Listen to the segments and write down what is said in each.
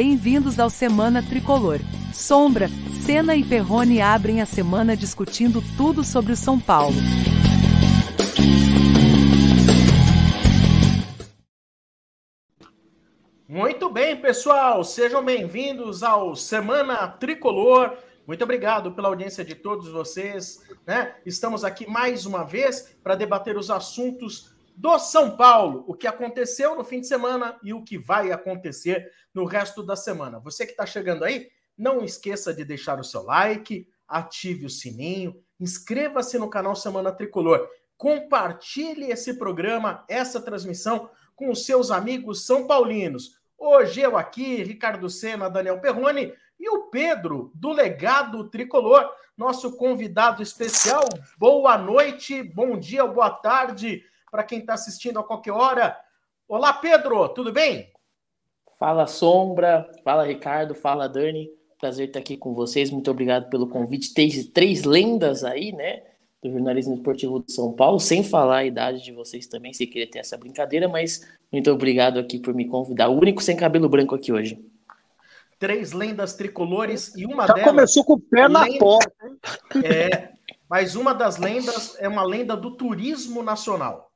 Bem-vindos ao Semana Tricolor. Sombra, Senna e Perrone abrem a semana discutindo tudo sobre o São Paulo. Muito bem, pessoal, sejam bem-vindos ao Semana Tricolor. Muito obrigado pela audiência de todos vocês. Né? Estamos aqui mais uma vez para debater os assuntos do São Paulo, o que aconteceu no fim de semana e o que vai acontecer no resto da semana. Você que está chegando aí, não esqueça de deixar o seu like, ative o sininho, inscreva-se no canal Semana Tricolor, compartilhe esse programa, essa transmissão com os seus amigos são paulinos. Hoje eu aqui, Ricardo Sena, Daniel Perrone e o Pedro, do Legado Tricolor, nosso convidado especial. Boa noite, bom dia, boa tarde para quem está assistindo a qualquer hora. Olá, Pedro, tudo bem? Fala, Sombra. Fala, Ricardo. Fala, Dani. Prazer estar aqui com vocês. Muito obrigado pelo convite. Três, três lendas aí, né? Do jornalismo esportivo de São Paulo, sem falar a idade de vocês também, se querer ter essa brincadeira, mas muito obrigado aqui por me convidar. O único sem cabelo branco aqui hoje. Três lendas tricolores e uma Já delas. começou com o pé na lenda- porta. É, mas uma das lendas é uma lenda do turismo nacional.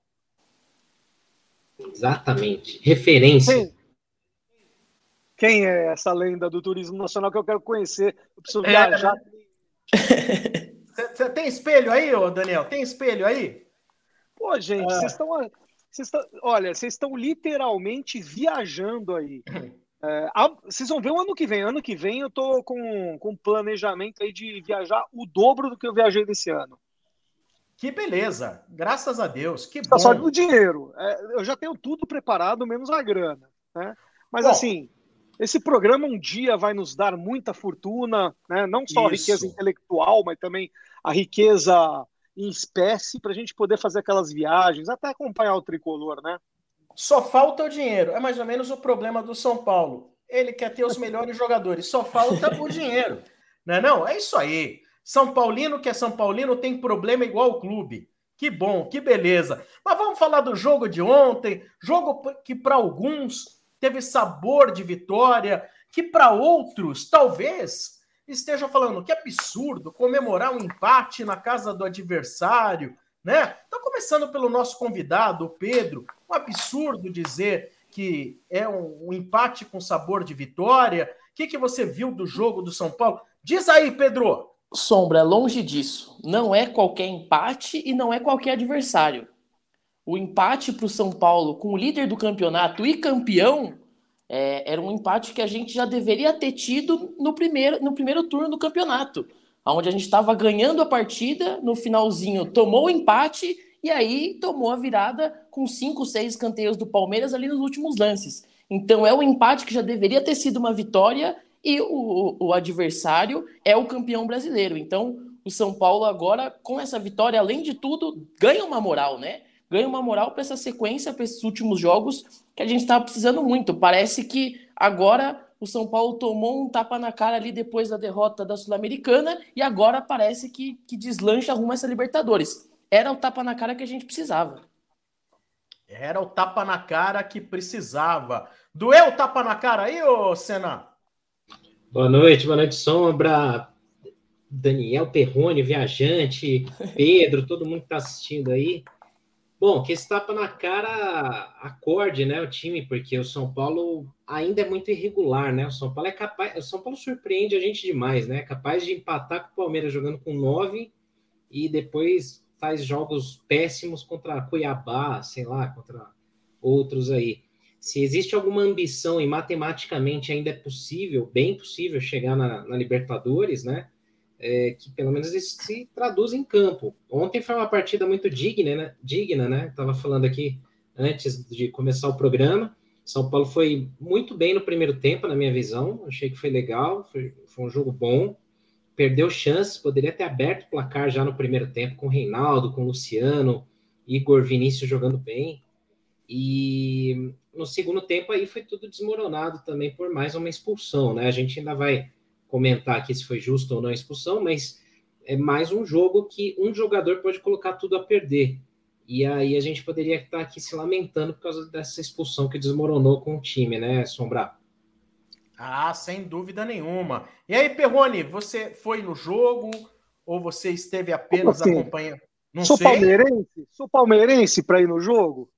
Exatamente. Referência. Quem, quem é essa lenda do turismo nacional que eu quero conhecer? Eu preciso É, viajar. Você tem espelho aí, ô Daniel? Tem espelho aí? Pô, gente, Ah. vocês estão. Olha, vocês estão literalmente viajando aí. É, vocês vão ver o ano que vem. Ano que vem eu tô com, com planejamento aí de viajar o dobro do que eu viajei desse ano. Que beleza. Graças a Deus. Que bom. Tá só do dinheiro. É, eu já tenho tudo preparado, menos a grana. Né? Mas Bom. assim, esse programa um dia vai nos dar muita fortuna, né? não só a Isso. riqueza intelectual, mas também a riqueza em espécie, para a gente poder fazer aquelas viagens, até acompanhar o tricolor, né? Só falta o dinheiro. É mais ou menos o problema do São Paulo. Ele quer ter os melhores jogadores. Só falta o dinheiro. Não é não? É isso aí. São Paulino que é São Paulino tem problema igual o clube. Que bom, que beleza. Mas vamos falar do jogo de ontem. Jogo que para alguns teve sabor de vitória, que para outros talvez esteja falando que absurdo comemorar um empate na casa do adversário, né? Então, começando pelo nosso convidado, o Pedro, um absurdo dizer que é um, um empate com sabor de vitória. O que, que você viu do jogo do São Paulo? Diz aí, Pedro. Sombra, longe disso. Não é qualquer empate e não é qualquer adversário. O empate para o São Paulo com o líder do campeonato e campeão é, era um empate que a gente já deveria ter tido no primeiro, no primeiro turno do campeonato, onde a gente estava ganhando a partida, no finalzinho tomou o empate e aí tomou a virada com cinco, seis escanteios do Palmeiras ali nos últimos lances. Então é um empate que já deveria ter sido uma vitória e o, o adversário é o campeão brasileiro. Então, o São Paulo agora, com essa vitória, além de tudo, ganha uma moral, né? Ganha uma moral para essa sequência, para esses últimos jogos que a gente estava precisando muito. Parece que agora o São Paulo tomou um tapa na cara ali depois da derrota da Sul-Americana e agora parece que, que deslancha rumo a essa Libertadores. Era o tapa na cara que a gente precisava. Era o tapa na cara que precisava. Doeu o tapa na cara aí, ô Senna? Boa noite, boa noite, Sombra. Daniel Perrone, viajante, Pedro, todo mundo que está assistindo aí. Bom, que esse tapa na cara acorde, né, o time, porque o São Paulo ainda é muito irregular, né? O São Paulo é capaz, o São Paulo surpreende a gente demais, né? É capaz de empatar com o Palmeiras jogando com nove e depois faz jogos péssimos contra Cuiabá, sei lá, contra outros aí. Se existe alguma ambição e matematicamente ainda é possível, bem possível chegar na, na Libertadores, né? É, que pelo menos isso se traduz em campo. Ontem foi uma partida muito digna, né? Digna, né? Tava falando aqui antes de começar o programa. São Paulo foi muito bem no primeiro tempo, na minha visão. Achei que foi legal, foi, foi um jogo bom. Perdeu chances, poderia ter aberto o placar já no primeiro tempo com o Reinaldo, com o Luciano, Igor Vinícius jogando bem. E no segundo tempo aí foi tudo desmoronado também por mais uma expulsão, né? A gente ainda vai comentar aqui se foi justo ou não a expulsão, mas é mais um jogo que um jogador pode colocar tudo a perder. E aí a gente poderia estar aqui se lamentando por causa dessa expulsão que desmoronou com o time, né, Sombra? Ah, sem dúvida nenhuma. E aí, Perrone, você foi no jogo ou você esteve apenas assim? acompanhando? Não sou sei. palmeirense? Sou palmeirense para ir no jogo?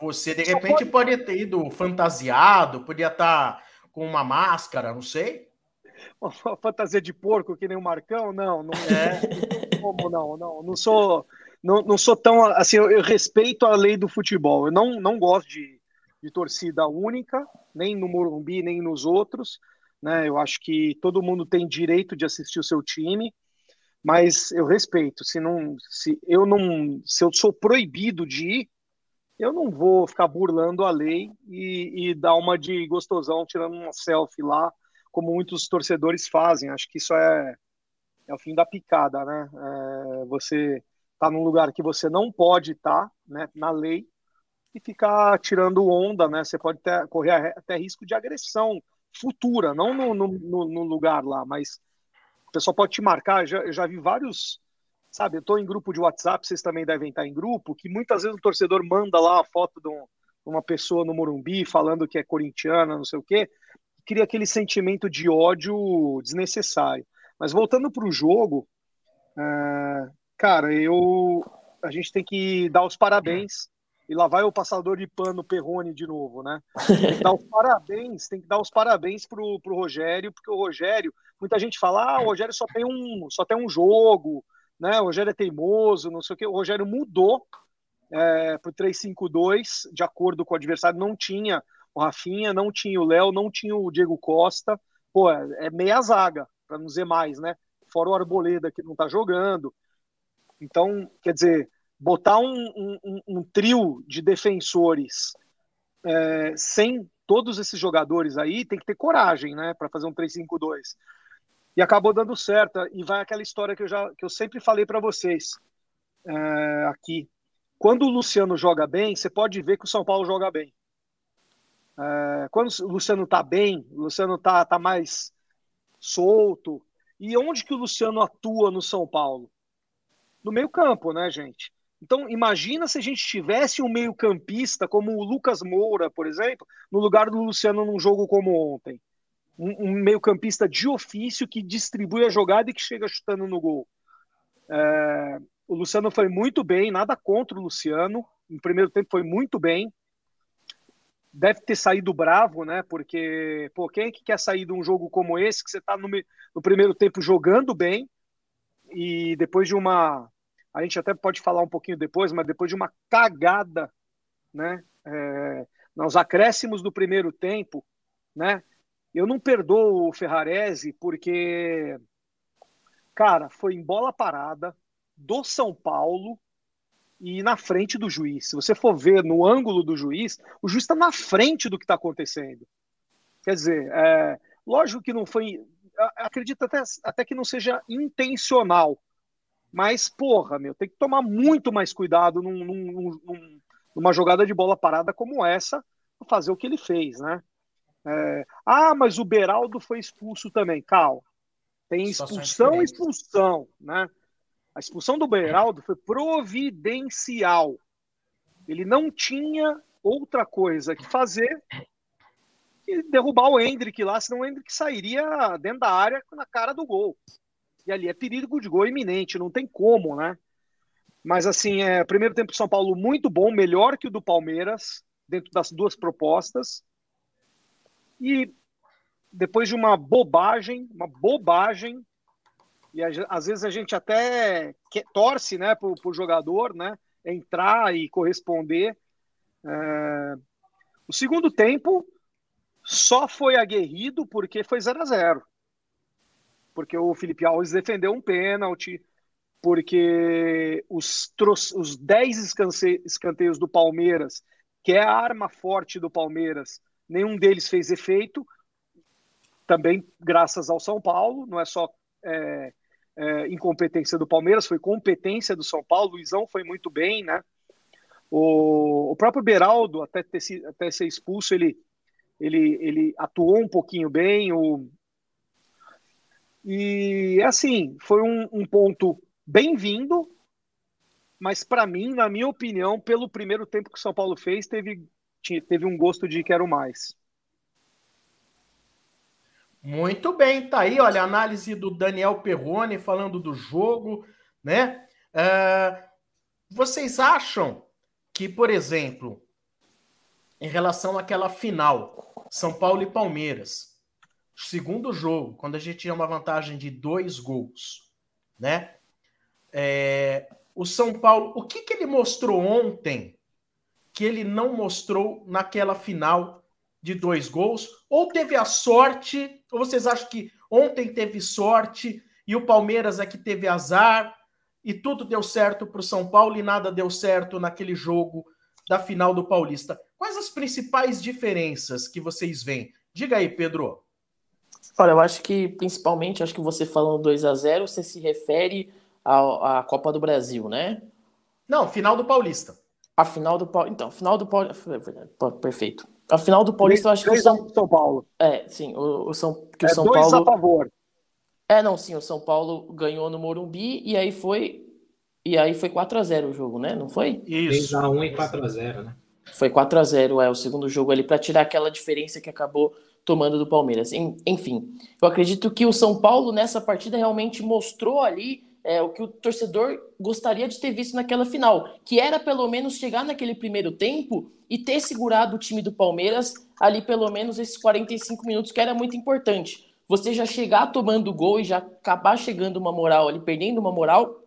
Você, de repente, pode... pode ter ido fantasiado, podia estar tá com uma máscara, não sei. Uma fantasia de porco que nem o Marcão? Não, não é. Como não? Não, não sou, não, não sou tão assim. Eu, eu, respeito a lei do futebol. Eu não, não gosto de, de torcida única, nem no Morumbi, nem nos outros. Né? Eu acho que todo mundo tem direito de assistir o seu time, mas eu respeito. Se não, se eu não, se eu sou proibido de ir, eu não vou ficar burlando a lei e, e dar uma de gostosão tirando uma selfie lá, como muitos torcedores fazem. Acho que isso é, é o fim da picada, né? É, você tá num lugar que você não pode estar, tá, né, na lei, e ficar tirando onda, né? Você pode ter, correr até risco de agressão futura, não no, no, no, lugar lá, mas o pessoal pode te marcar. Já, eu já vi vários sabe, eu estou em grupo de WhatsApp, vocês também devem estar em grupo, que muitas vezes o torcedor manda lá a foto de, um, uma pessoa no Morumbi falando que é corintiana, não sei o quê, cria aquele sentimento de ódio desnecessário. Mas voltando para o jogo, é, cara, eu a gente tem que dar os parabéns e lá vai o passador de pano Perrone de novo, né? Tem que dar os parabéns, tem que dar os parabéns pro, pro Rogério, porque o Rogério, muita gente fala, ah, o Rogério só tem um, só tem um jogo, né? O Rogério é teimoso, não sei o que. O Rogério mudou é, para o 3-5-2, de acordo com o adversário. Não tinha o Rafinha, não tinha o Léo, não tinha o Diego Costa. Pô, é, é meia zaga, para não dizer mais, né? Fora o Arboleda, que não está jogando. Então, quer dizer, botar um, um, um trio de defensores é, sem todos esses jogadores aí, tem que ter coragem, né? Para fazer um 3-5-2 e acabou dando certo. E vai aquela história que eu, já, que eu sempre falei para vocês é, aqui. Quando o Luciano joga bem, você pode ver que o São Paulo joga bem. É, quando o Luciano está bem, o Luciano está tá mais solto. E onde que o Luciano atua no São Paulo? No meio campo, né, gente? Então, imagina se a gente tivesse um meio campista como o Lucas Moura, por exemplo, no lugar do Luciano num jogo como ontem um, um meio-campista de ofício que distribui a jogada e que chega chutando no gol. É, o Luciano foi muito bem, nada contra o Luciano. No primeiro tempo foi muito bem. Deve ter saído bravo, né? Porque, pô, quem é que quer sair de um jogo como esse, que você está no, no primeiro tempo jogando bem e depois de uma. A gente até pode falar um pouquinho depois, mas depois de uma cagada, né? É, nos acréscimos do primeiro tempo, né? Eu não perdoo o Ferrarese porque, cara, foi em bola parada do São Paulo e na frente do juiz. Se você for ver no ângulo do juiz, o juiz está na frente do que está acontecendo. Quer dizer, é, lógico que não foi. Acredito até, até que não seja intencional. Mas, porra, meu, tem que tomar muito mais cuidado num, num, num, numa jogada de bola parada como essa, fazer o que ele fez, né? É, ah, mas o Beraldo foi expulso também. Calma. Tem expulsão e expulsão, né? A expulsão do Beraldo foi providencial. Ele não tinha outra coisa que fazer que derrubar o Hendrick lá, senão o Hendrick sairia dentro da área na cara do gol. E ali é perigo de gol iminente, não tem como, né? Mas assim, é primeiro tempo de São Paulo muito bom, melhor que o do Palmeiras, dentro das duas propostas. E depois de uma bobagem, uma bobagem, e às vezes a gente até torce né, para o jogador né, entrar e corresponder. É... O segundo tempo só foi aguerrido porque foi 0 a 0 Porque o Felipe Alves defendeu um pênalti, porque os, os 10 escanteios do Palmeiras, que é a arma forte do Palmeiras, nenhum deles fez efeito, também graças ao São Paulo, não é só é, é, incompetência do Palmeiras, foi competência do São Paulo, o Luizão foi muito bem, né? O, o próprio Beraldo, até, ter, até ser expulso, ele, ele, ele atuou um pouquinho bem, o, e assim, foi um, um ponto bem-vindo, mas para mim, na minha opinião, pelo primeiro tempo que o São Paulo fez, teve teve um gosto de quero mais. Muito bem, tá aí, olha, a análise do Daniel Perrone falando do jogo, né? Uh, vocês acham que, por exemplo, em relação àquela final, São Paulo e Palmeiras, segundo jogo, quando a gente tinha uma vantagem de dois gols, né? É, o São Paulo, o que, que ele mostrou ontem que ele não mostrou naquela final de dois gols? Ou teve a sorte, ou vocês acham que ontem teve sorte e o Palmeiras é que teve azar e tudo deu certo para o São Paulo e nada deu certo naquele jogo da final do Paulista? Quais as principais diferenças que vocês veem? Diga aí, Pedro. Olha, eu acho que principalmente, acho que você falando 2 a 0 você se refere à, à Copa do Brasil, né? Não, final do Paulista. A final do Paulista. Então, final do Paulista. Perfeito. A final do Paulista, eu acho que o São... São Paulo. É, sim, o, o São que é o São dois Paulo a favor. É, não, sim, o São Paulo ganhou no Morumbi e aí foi e aí foi 4 a 0 o jogo, né? Não foi? Isso. 3 a 1 e 4 a 0, né? Foi 4 a 0, é o segundo jogo ali para tirar aquela diferença que acabou tomando do Palmeiras. Enfim, eu acredito que o São Paulo nessa partida realmente mostrou ali é, o que o torcedor gostaria de ter visto naquela final, que era pelo menos chegar naquele primeiro tempo e ter segurado o time do Palmeiras ali pelo menos esses 45 minutos, que era muito importante. Você já chegar tomando gol e já acabar chegando uma moral ali, perdendo uma moral,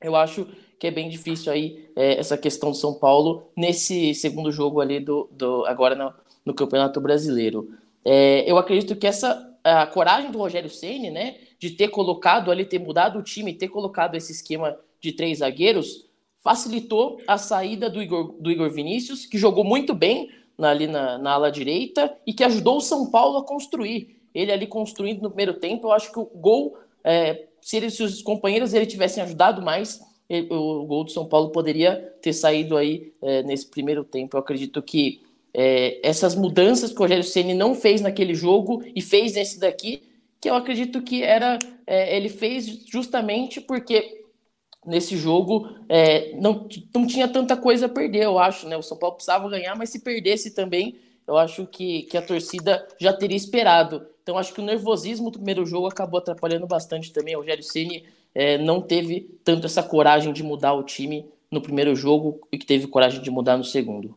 eu acho que é bem difícil aí é, essa questão do São Paulo nesse segundo jogo ali do, do agora no, no Campeonato Brasileiro. É, eu acredito que essa a coragem do Rogério Ceni, né, de ter colocado ali, ter mudado o time, ter colocado esse esquema de três zagueiros, facilitou a saída do Igor, do Igor Vinícius, que jogou muito bem ali na, na ala direita e que ajudou o São Paulo a construir. Ele ali construindo no primeiro tempo, eu acho que o gol, é, se, ele, se os companheiros ele tivessem ajudado mais, ele, o gol do São Paulo poderia ter saído aí é, nesse primeiro tempo. Eu acredito que é, essas mudanças que o Rogério Ceni não fez naquele jogo e fez nesse daqui, que eu acredito que era é, ele fez justamente porque nesse jogo é, não, não tinha tanta coisa a perder, eu acho, né? O São Paulo precisava ganhar, mas se perdesse também, eu acho que, que a torcida já teria esperado. Então acho que o nervosismo do primeiro jogo acabou atrapalhando bastante também. O Rogério Ceni é, não teve tanto essa coragem de mudar o time no primeiro jogo e que teve coragem de mudar no segundo.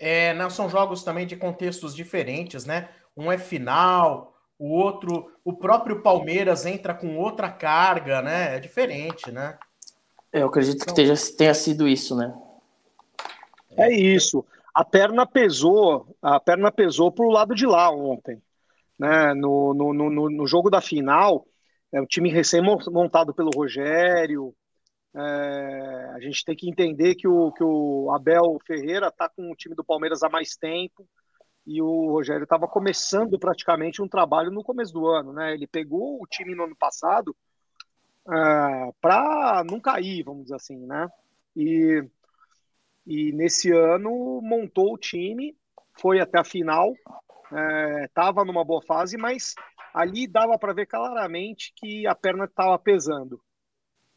É, não, são jogos também de contextos diferentes, né? Um é final, o outro, o próprio Palmeiras entra com outra carga, né? É diferente, né? Eu acredito então... que tenha, tenha sido isso, né? É isso. A perna pesou, a perna pesou para o lado de lá ontem, né? No, no, no, no jogo da final, é um time recém montado pelo Rogério, é, a gente tem que entender que o, que o Abel Ferreira está com o time do Palmeiras há mais tempo e o Rogério estava começando praticamente um trabalho no começo do ano. Né? Ele pegou o time no ano passado é, para não cair, vamos dizer assim. Né? E, e nesse ano montou o time, foi até a final, estava é, numa boa fase, mas ali dava para ver claramente que a perna estava pesando.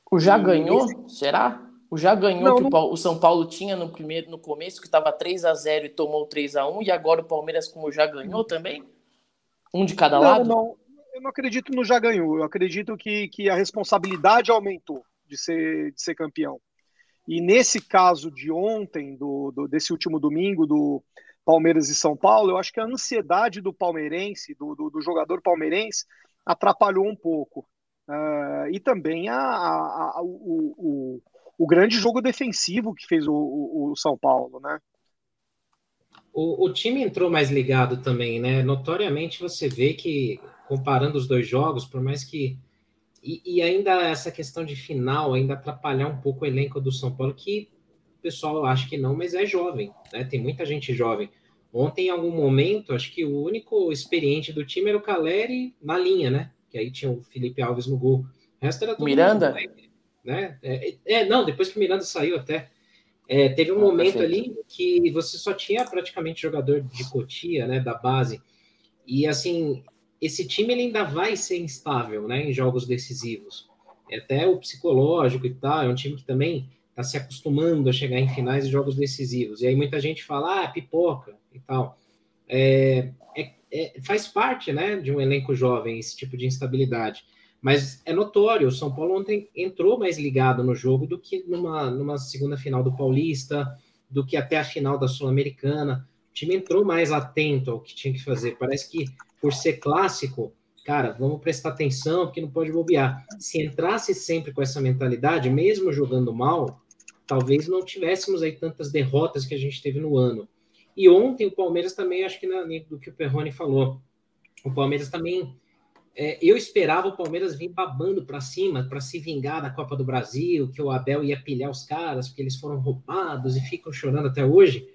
O já ganhou? Esse... Será? Já ganhou não, que não... o São Paulo tinha no primeiro no começo que estava 3 a 0 e tomou 3 a 1 e agora o Palmeiras como já ganhou também? Um de cada não, lado? Não, eu não acredito no já ganhou. Eu acredito que, que a responsabilidade aumentou de ser, de ser campeão. E nesse caso de ontem, do, do, desse último domingo, do Palmeiras e São Paulo, eu acho que a ansiedade do palmeirense, do, do, do jogador palmeirense, atrapalhou um pouco. Uh, e também a, a, a, o, o, o, grande jogo defensivo que fez o, o São Paulo, né? O, o, time entrou mais ligado também, né? Notoriamente você vê que, comparando os dois jogos, por mais que. E, e, ainda essa questão de final ainda atrapalhar um pouco o elenco do São Paulo, que o pessoal acha que não, mas é jovem, né? Tem muita gente jovem. Ontem, em algum momento, acho que o único experiente do time era o Caleri na linha, né? que aí tinha o Felipe Alves no gol. O resto era Miranda? Mundo, né? É, é, não, depois que o Miranda saiu até. É, teve um ah, momento perfeito. ali que você só tinha praticamente jogador de cotia, né, da base. E assim, esse time ele ainda vai ser instável, né, em jogos decisivos. É até o psicológico e tal, é um time que também está se acostumando a chegar em finais de jogos decisivos. E aí muita gente fala, ah, pipoca e tal. É, é é, faz parte, né, de um elenco jovem esse tipo de instabilidade. Mas é notório, o São Paulo ontem entrou mais ligado no jogo do que numa, numa segunda final do Paulista, do que até a final da Sul-Americana. O time entrou mais atento ao que tinha que fazer. Parece que, por ser clássico, cara, vamos prestar atenção, porque não pode bobear. Se entrasse sempre com essa mentalidade, mesmo jogando mal, talvez não tivéssemos aí tantas derrotas que a gente teve no ano. E ontem o Palmeiras também, acho que na, do que o Perrone falou, o Palmeiras também. É, eu esperava o Palmeiras vir babando para cima para se vingar da Copa do Brasil, que o Abel ia pilhar os caras porque eles foram roubados e ficam chorando até hoje.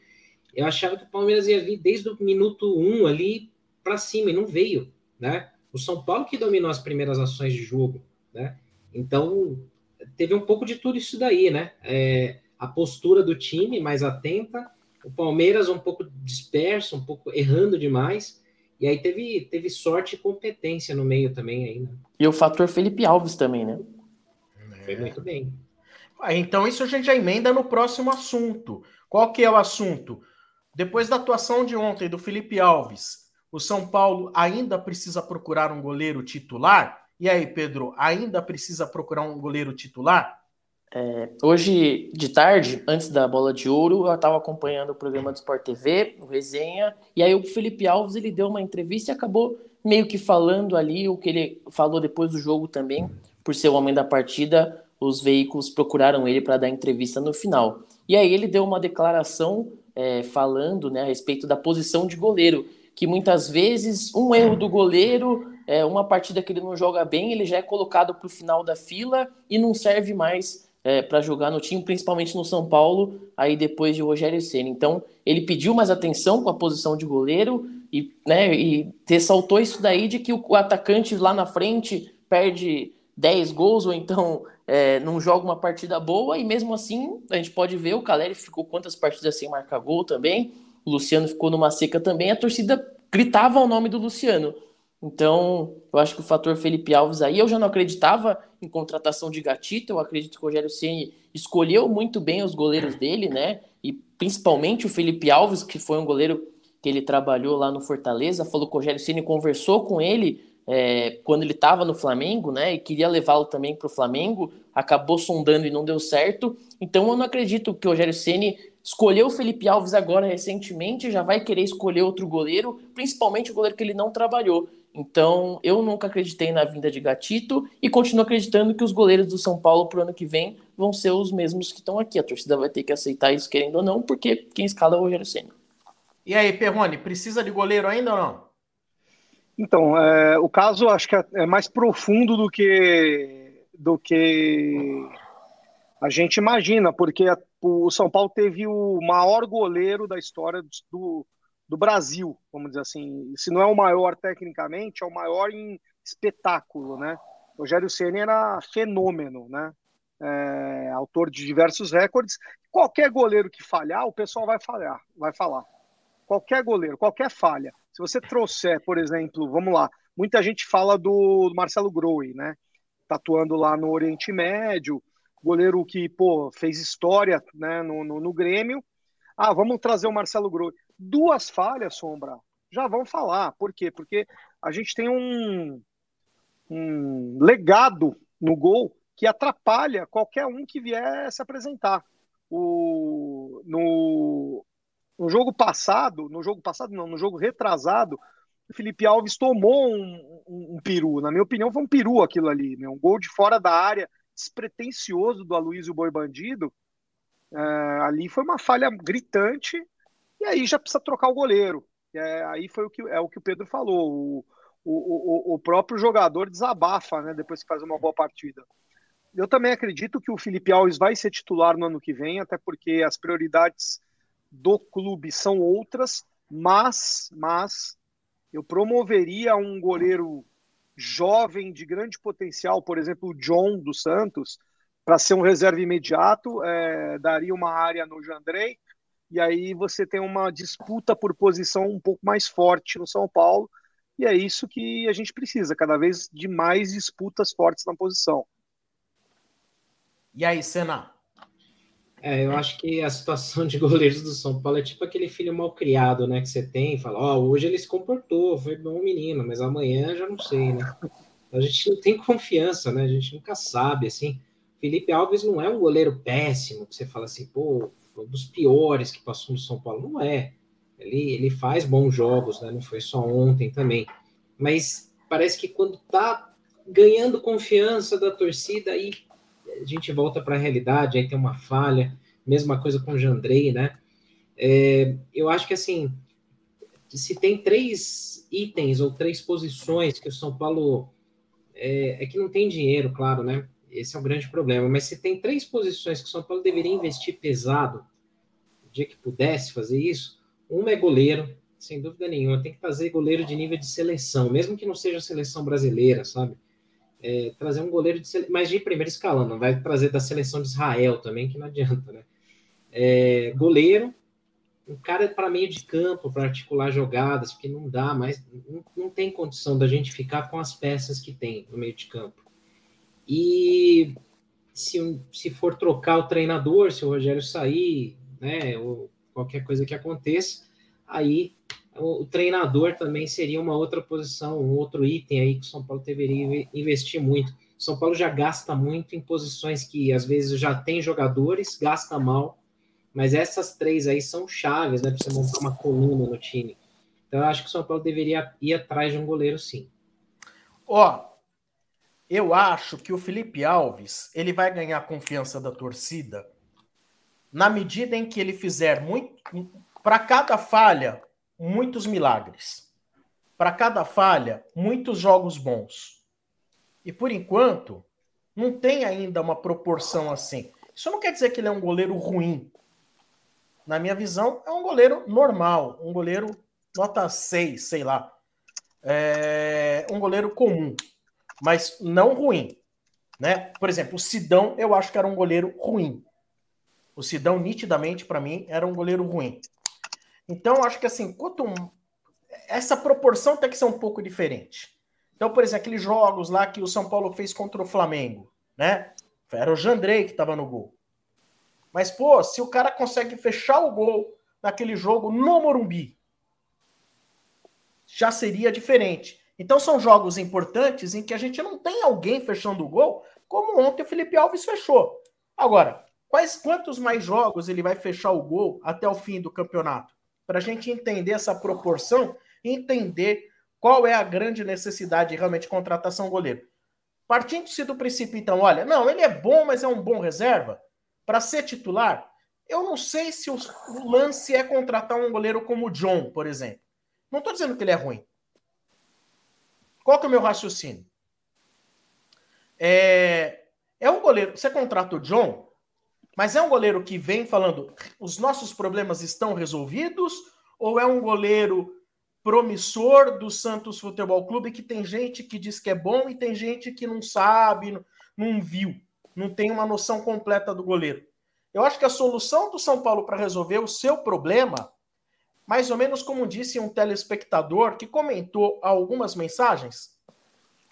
Eu achava que o Palmeiras ia vir desde o minuto um ali para cima e não veio, né? O São Paulo que dominou as primeiras ações de jogo, né? Então, teve um pouco de tudo isso daí, né? É, a postura do time mais atenta, o Palmeiras um pouco disperso, um pouco errando demais, e aí teve, teve sorte e competência no meio também aí, né? E o fator Felipe Alves também, né? Foi muito bem. Ah, então isso a gente já emenda no próximo assunto. Qual que é o assunto? Depois da atuação de ontem do Felipe Alves, o São Paulo ainda precisa procurar um goleiro titular? E aí, Pedro, ainda precisa procurar um goleiro titular? É, hoje de tarde, antes da bola de ouro, eu estava acompanhando o programa do Sport TV, o resenha, e aí o Felipe Alves ele deu uma entrevista e acabou meio que falando ali o que ele falou depois do jogo também, por ser o homem da partida, os veículos procuraram ele para dar entrevista no final. E aí ele deu uma declaração é, falando né, a respeito da posição de goleiro que muitas vezes um erro do goleiro, é, uma partida que ele não joga bem, ele já é colocado para o final da fila e não serve mais é, para jogar no time, principalmente no São Paulo, aí depois de Rogério Senna. Então, ele pediu mais atenção com a posição de goleiro e, né, e ressaltou isso daí de que o, atacante lá na frente perde 10 gols ou então é, não joga uma partida boa e mesmo assim a gente pode ver o Caleri ficou quantas partidas sem marcar gol também o Luciano ficou numa seca também, a torcida gritava o nome do Luciano. Então, eu acho que o fator Felipe Alves aí, eu já não acreditava em contratação de Gatito, eu acredito que o Rogério Ceni escolheu muito bem os goleiros dele, né? E principalmente o Felipe Alves, que foi um goleiro que ele trabalhou lá no Fortaleza, falou que o Rogério Ceni conversou com ele é, quando ele estava no Flamengo, né? E queria levá-lo também para o Flamengo, acabou sondando e não deu certo. Então, eu não acredito que o Rogério Ceni Escolheu o Felipe Alves agora recentemente, já vai querer escolher outro goleiro, principalmente o goleiro que ele não trabalhou. Então, eu nunca acreditei na vinda de Gatito e continuo acreditando que os goleiros do São Paulo para o ano que vem vão ser os mesmos que estão aqui. A torcida vai ter que aceitar isso, querendo ou não, porque quem escala é o Rogério Senna. E aí, Perrone, precisa de goleiro ainda ou não? Então, é, o caso acho que é, é mais profundo do que do que a gente imagina, porque o São Paulo teve o maior goleiro da história do, do Brasil, vamos dizer assim. Se não é o maior tecnicamente, é o maior em espetáculo, né? Rogério Ceni era fenômeno, né? É, autor de diversos recordes. Qualquer goleiro que falhar, o pessoal vai falhar, vai falar. Qualquer goleiro, qualquer falha. Se você trouxer, por exemplo, vamos lá, muita gente fala do Marcelo Groi, né? Tatuando lá no Oriente Médio, goleiro que pô, fez história né, no, no, no Grêmio. Ah, vamos trazer o Marcelo Groi. Duas falhas, Sombra, já vão falar. Por quê? Porque a gente tem um, um legado no gol que atrapalha qualquer um que vier se apresentar. O, no, no jogo passado, no jogo passado não, no jogo retrasado, o Felipe Alves tomou um, um, um peru. Na minha opinião, foi um peru aquilo ali, né? um gol de fora da área despretensioso do Aloysio Boi Bandido, é, ali foi uma falha gritante, e aí já precisa trocar o goleiro. É, aí foi o que, é o que o Pedro falou. O, o, o, o próprio jogador desabafa né, depois que faz uma boa partida. Eu também acredito que o Felipe Alves vai ser titular no ano que vem, até porque as prioridades do clube são outras, mas, mas eu promoveria um goleiro jovem de grande potencial, por exemplo, o John dos Santos, para ser um reserva imediato, é, daria uma área no Jandrei, e aí você tem uma disputa por posição um pouco mais forte no São Paulo, e é isso que a gente precisa, cada vez de mais disputas fortes na posição. E aí, Senna? É, eu acho que a situação de goleiros do São Paulo é tipo aquele filho mal criado, né? Que você tem, fala, ó, oh, hoje ele se comportou, foi bom menino, mas amanhã já não sei, né? A gente não tem confiança, né? A gente nunca sabe, assim. Felipe Alves não é um goleiro péssimo, que você fala assim, pô, foi um dos piores que passou no São Paulo. Não é. Ele, ele faz bons jogos, né? Não foi só ontem também. Mas parece que quando tá ganhando confiança da torcida, aí a gente volta para a realidade, aí tem uma falha. Mesma coisa com o Jandrei, né? É, eu acho que assim, se tem três itens ou três posições que o São Paulo é, é, que não tem dinheiro, claro, né? Esse é o grande problema. Mas se tem três posições que o São Paulo deveria investir pesado, dia que pudesse fazer isso, uma é goleiro, sem dúvida nenhuma. Tem que trazer goleiro de nível de seleção, mesmo que não seja seleção brasileira, sabe? É, trazer um goleiro de sele... mas de primeiro escalão, não vai trazer da seleção de Israel também, que não adianta, né? É, goleiro, um cara para meio de campo, para articular jogadas, porque não dá mais, não, não, tem condição da gente ficar com as peças que tem no meio de campo. E se, se for trocar o treinador, se o Rogério sair, né, ou qualquer coisa que aconteça, aí o, treinador também seria uma outra posição, um outro item aí que o São Paulo deveria investir muito. O São Paulo já gasta muito em posições que às vezes já tem jogadores, gasta mal mas essas três aí são chaves, né? Para você montar uma coluna no time. Então eu acho que o São Paulo deveria ir atrás de um goleiro, sim. Ó, eu acho que o Felipe Alves ele vai ganhar a confiança da torcida na medida em que ele fizer para cada falha muitos milagres, para cada falha muitos jogos bons. E por enquanto não tem ainda uma proporção assim. Isso não quer dizer que ele é um goleiro ruim na minha visão, é um goleiro normal, um goleiro nota 6, sei lá. É um goleiro comum, mas não ruim. Né? Por exemplo, o Sidão, eu acho que era um goleiro ruim. O Sidão, nitidamente, para mim, era um goleiro ruim. Então, acho que assim, quanto essa proporção tem que ser um pouco diferente. Então, por exemplo, aqueles jogos lá que o São Paulo fez contra o Flamengo, né? Era o Jandrei que estava no gol. Mas, pô, se o cara consegue fechar o gol naquele jogo no Morumbi, já seria diferente. Então são jogos importantes em que a gente não tem alguém fechando o gol, como ontem o Felipe Alves fechou. Agora, quais quantos mais jogos ele vai fechar o gol até o fim do campeonato? Para a gente entender essa proporção entender qual é a grande necessidade de realmente contratação goleiro. Partindo-se do princípio, então, olha, não, ele é bom, mas é um bom reserva para ser titular, eu não sei se o lance é contratar um goleiro como o John, por exemplo. Não estou dizendo que ele é ruim. Qual que é o meu raciocínio? É, é um goleiro. Você contrata o John, mas é um goleiro que vem falando os nossos problemas estão resolvidos, ou é um goleiro promissor do Santos Futebol Clube que tem gente que diz que é bom e tem gente que não sabe, não, viu não tem uma noção completa do goleiro. Eu acho que a solução do São Paulo para resolver o seu problema, mais ou menos como disse um telespectador que comentou algumas mensagens,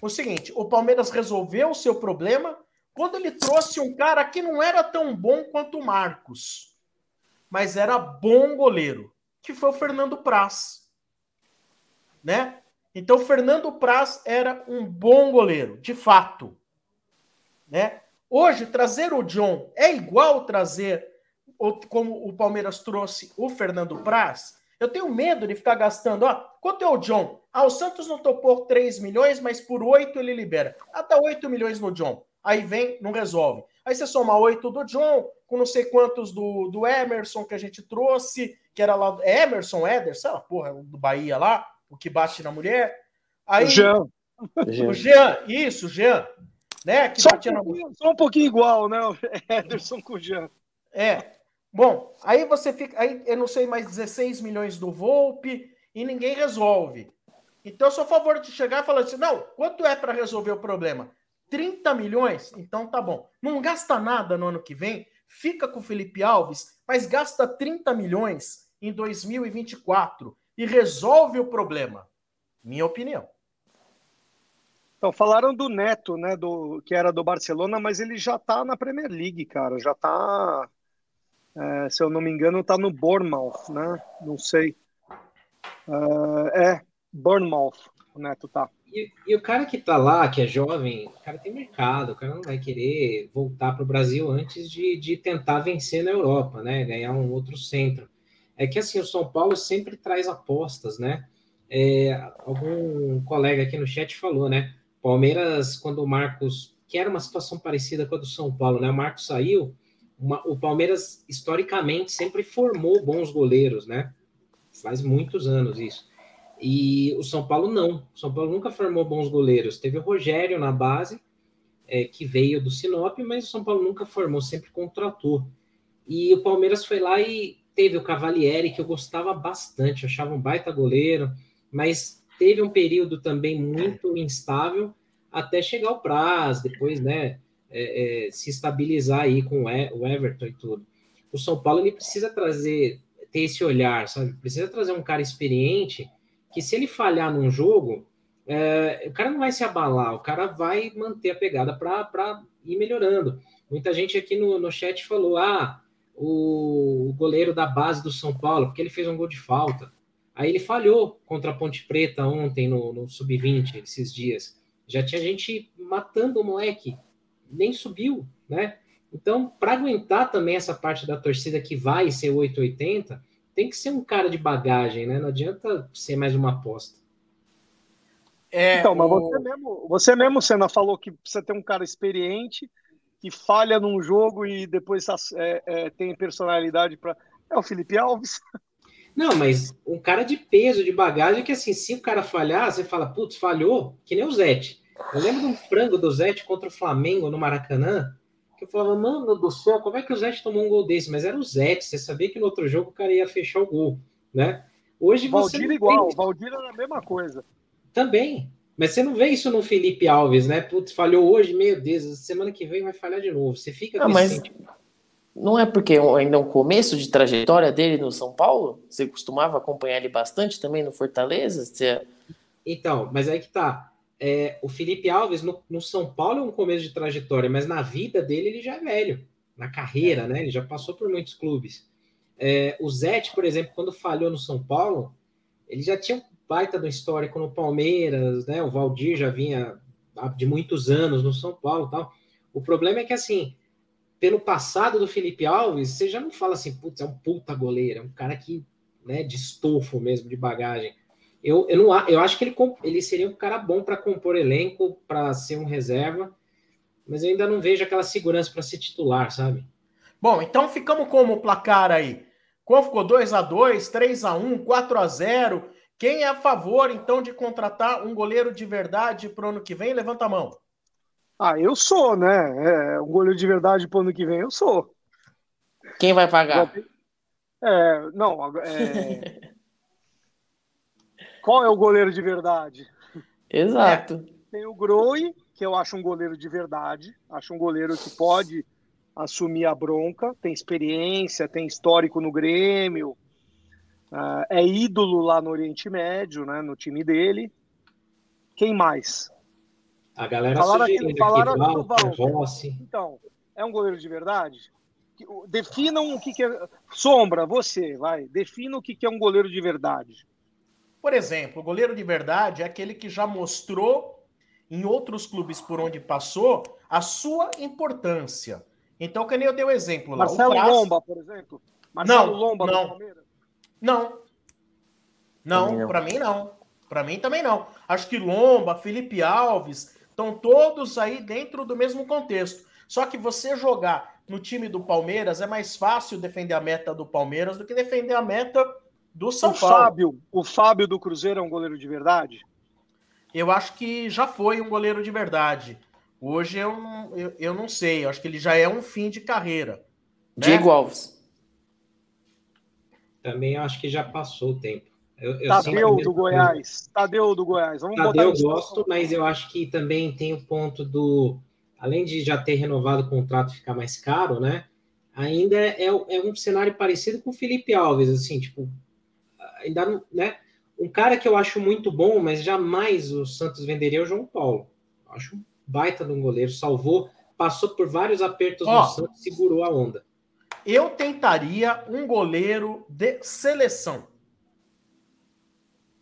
o seguinte: o Palmeiras resolveu o seu problema quando ele trouxe um cara que não era tão bom quanto o Marcos, mas era bom goleiro, que foi o Fernando Praz. Né? Então, o Fernando Praz era um bom goleiro, de fato. Né? Hoje, trazer o John é igual trazer, como o Palmeiras trouxe o Fernando Praz? Eu tenho medo de ficar gastando. Ó, quanto é o John? Ah, o Santos não topou 3 milhões, mas por 8 ele libera. Até 8 milhões no John. Aí vem, não resolve. Aí você soma 8 do John, com não sei quantos do, do Emerson que a gente trouxe, que era lá. Emerson, Ederson, lá, porra, do Bahia lá, o que bate na mulher. Aí, o Jean. O Jean, isso, o Jean né? Que só, um pouquinho, só um pouquinho igual, né? O Ederson com o Jean. É. Bom, aí você fica. Aí eu não sei mais 16 milhões do Volpe e ninguém resolve. Então eu sou a favor de chegar e falar assim: não, quanto é para resolver o problema? 30 milhões? Então tá bom. Não gasta nada no ano que vem, fica com o Felipe Alves, mas gasta 30 milhões em 2024 e resolve o problema. Minha opinião. Então, falaram do Neto, né, do, que era do Barcelona, mas ele já tá na Premier League, cara, já tá É, se eu não me engano, tá no Bournemouth, né? Não sei. Uh, é, Bournemouth, o Neto tá. E, o cara que tá lá, que é jovem, o cara tem mercado, o cara não vai querer voltar para o Brasil antes de, de tentar vencer na Europa, né? Ganhar um outro centro. É que assim, o São Paulo sempre traz apostas, né? É, algum colega aqui no chat falou, né? Palmeiras, quando o Marcos, que era uma situação parecida com a do São Paulo, né? O Marcos saiu, uma, o Palmeiras historicamente sempre formou bons goleiros, né? Faz muitos anos isso. E o São Paulo não. O São Paulo nunca formou bons goleiros. Teve o Rogério na base, é, que veio do Sinop, mas o São Paulo nunca formou, sempre contratou. E o Palmeiras foi lá e teve o Cavalieri, que eu gostava bastante, achava um baita goleiro, mas teve um período também muito instável até chegar o prazo, depois, né, é, é, se estabilizar aí com o Everton e tudo. O São Paulo ele precisa trazer, ter esse olhar, sabe? Precisa trazer um cara experiente que se ele falhar num jogo, é, o cara não vai se abalar, o cara vai manter a pegada para ir melhorando. Muita gente aqui no, no chat falou: ah, o, o goleiro da base do São Paulo, porque ele fez um gol de falta. Aí ele falhou contra a Ponte Preta ontem no, no Sub-20, esses dias. Já tinha gente matando o moleque, nem subiu, né? Então, para aguentar também essa parte da torcida que vai ser 880, tem que ser um cara de bagagem, né? Não adianta ser mais uma aposta. É, então, mas o... você mesmo, você mesmo, Senna, falou que precisa ter um cara experiente que falha num jogo e depois é, é, tem personalidade para. É o Felipe Alves. Não, mas um cara de peso, de bagagem, que assim, se o cara falhar, você fala, putz, falhou, que nem o Zete. Eu lembro de um frango do Zete contra o Flamengo no Maracanã, que eu falava, mano do céu, como é que o Zete tomou um gol desse? Mas era o Zete, você sabia que no outro jogo o cara ia fechar o gol, né? Hoje Valdir você. igual, tem... Valdir era a mesma coisa. Também. Mas você não vê isso no Felipe Alves, né? Putz, falhou hoje, meu Deus, semana que vem vai falhar de novo. Você fica não, mas Não é porque ainda é um começo de trajetória dele no São Paulo? Você costumava acompanhar ele bastante também no Fortaleza? Você... Então, mas aí que tá é, o Felipe Alves no, no, São Paulo é um começo de trajetória, mas na vida dele ele já é velho, na carreira, né? Ele já passou por muitos clubes. É, o Zete, por exemplo, quando falhou no São Paulo, ele já tinha um baita do histórico no Palmeiras, né? O Valdir já vinha de muitos anos no São Paulo tal. O problema é que, assim, pelo passado do Felipe Alves, você já não fala assim, putz, é um puta goleiro, é um cara que, né, de estofo mesmo, de bagagem. Eu, eu, não, eu acho que ele, ele seria um cara bom para compor elenco, para ser um reserva, mas eu ainda não vejo aquela segurança para ser titular, sabe? Bom, então ficamos como o placar aí? Qual ficou 2 a 2 3 a 1 4 a 0 Quem é a favor, então, de contratar um goleiro de verdade para o ano que vem? Levanta a mão. Ah, eu sou, né? É, um goleiro de verdade para o ano que vem, eu sou. Quem vai pagar? É, não, é, Qual é o goleiro de verdade? Exato. É, tem o Groi, que eu acho um goleiro de verdade. Acho um goleiro que pode assumir a bronca, tem experiência, tem histórico no Grêmio, uh, é ídolo lá no Oriente Médio, né, no time dele. Quem mais? A galera falaram aqui, falaram aqui, Walter, Rossi. Então, é um goleiro de verdade? Definam o que, que é. Sombra, você, vai. Defina o que, que é um goleiro de verdade. Por exemplo, o goleiro de verdade é aquele que já mostrou em outros clubes por onde passou a sua importância. Então, que nem eu dei o exemplo lá. Marcelo Praça... Lomba, por exemplo? Marcelo não, Lomba não. Não. Não, para mim não. Para mim também não. Acho que Lomba, Felipe Alves, estão todos aí dentro do mesmo contexto. Só que você jogar no time do Palmeiras é mais fácil defender a meta do Palmeiras do que defender a meta do São o Paulo. Fábio, o Fábio do Cruzeiro é um goleiro de verdade? Eu acho que já foi um goleiro de verdade. Hoje eu, eu, eu não sei. Eu acho que ele já é um fim de carreira. Né? Diego Alves. Também acho que já passou o tempo. Eu, eu Tadeu do Goiás. Tadeu do Goiás. Vamos Tadeu eu gosto, mas eu acho que também tem o ponto do. Além de já ter renovado o contrato ficar mais caro, né? Ainda é, é um cenário parecido com o Felipe Alves, assim, tipo, ainda não, né? Um cara que eu acho muito bom, mas jamais o Santos venderia é o João Paulo. Acho um baita de um goleiro, salvou, passou por vários apertos oh, no Santos, segurou a onda. eu tentaria um goleiro de seleção.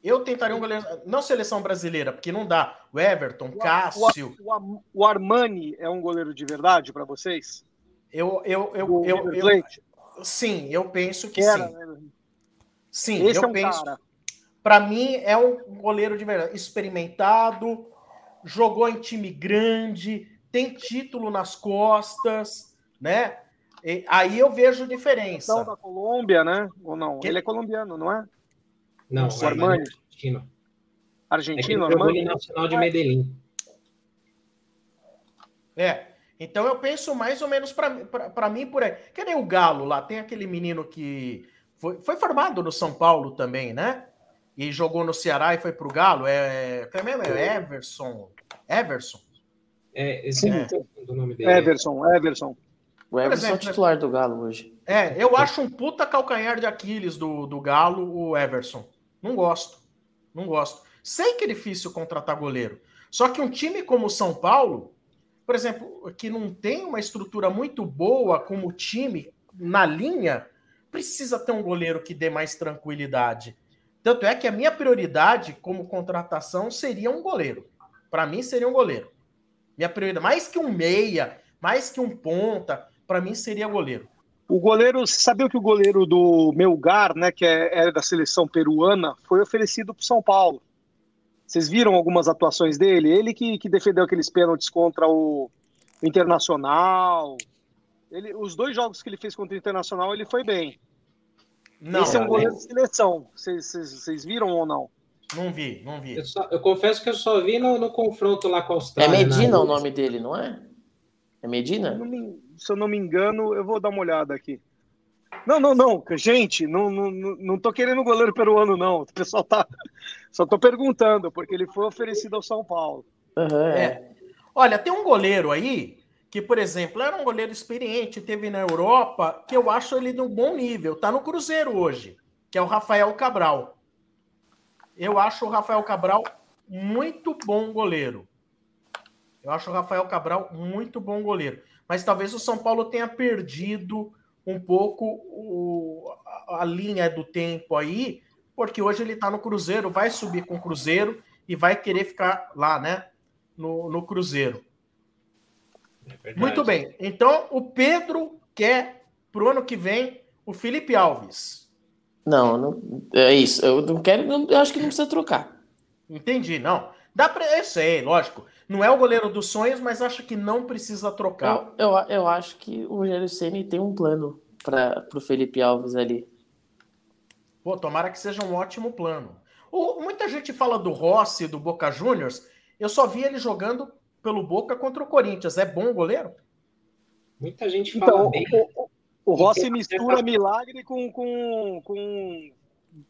Eu tentaria um goleiro. Não seleção brasileira, porque não dá. O Everton, o, Cássio. O, o, o, Armani é um goleiro de verdade para vocês? Eu, eu, eu, eu, eu, eu, sim, eu penso que Era, sim. Né? Sim, Esse eu é um penso. Para mim, é um goleiro de verdade. Experimentado, jogou em time grande, tem título nas costas, né? E, aí eu vejo diferença. Então, da Colômbia, né? Ou não? Que... Ele é colombiano, não é? Não, o Armani. Argentino. Argentino, é Armani? Nacional de Medellín. É. Então eu penso mais ou menos para mim por aí. Que nem o Galo lá, tem aquele menino que foi, foi formado no São Paulo também, né? E jogou no Ceará e foi pro Galo. É, é, mesmo? é Everson. Everson. É, esse é. o nome dele. Everson, Everson. O Everson exemplo, é o titular do Galo hoje. É, eu acho um puta calcanhar de Aquiles do, do Galo, o Everson. Não gosto. Não gosto. Sei que é difícil contratar goleiro. Só que um time como o São Paulo, por exemplo, que não tem uma estrutura muito boa como time na linha, precisa ter um goleiro que dê mais tranquilidade. Tanto é que a minha prioridade como contratação seria um goleiro. Para mim, seria um goleiro. Minha prioridade, mais que um meia, mais que um ponta, para mim seria goleiro. O goleiro, você sabia que o goleiro do Melgar, né, que é, é da seleção peruana, foi oferecido para São Paulo. Vocês viram algumas atuações dele? Ele que, que defendeu aqueles pênaltis contra o Internacional. Ele, os dois jogos que ele fez contra o Internacional, ele foi bem. Não, Esse é um goleiro de seleção. Vocês viram ou não? Não vi, não vi. Eu, só, eu, confesso que eu só vi no, no confronto lá com a Austrália. É Medina o nome dele, não é? É Medina? Se eu não me engano, eu vou dar uma olhada aqui. Não, não, não. Gente, não, não, não tô querendo goleiro peruano, não. O pessoal tá. Só tô perguntando, porque ele foi oferecido ao São Paulo. Uhum, é. Olha, tem um goleiro aí que, por exemplo, era um goleiro experiente, teve na Europa, que eu acho ele de um bom nível. Tá no Cruzeiro hoje, que é o Rafael Cabral. Eu acho o Rafael Cabral muito bom goleiro. Eu acho o Rafael Cabral muito bom goleiro. Mas talvez o São Paulo tenha perdido um pouco o, a, a, linha do tempo aí, porque hoje ele está no Cruzeiro, vai subir com o Cruzeiro e vai querer ficar lá, né? No, no Cruzeiro. É muito bem. Então, o Pedro quer para o ano que vem o Felipe Alves. Não, não é isso. Eu não quero, eu acho que não precisa trocar. Entendi, não. Dá para, eu sei, lógico. Não é o goleiro dos sonhos, mas acho que não precisa trocar. Eu, eu, eu acho que o Rogério Ceni tem um plano para o Felipe Alves ali. Pô, tomara que seja um ótimo plano. O, muita gente fala do Rossi, do Boca Juniors. Eu só vi ele jogando pelo Boca contra o Corinthians. É bom goleiro? Muita gente fala então, bem. O, o, Rossi mistura milagre com, com, com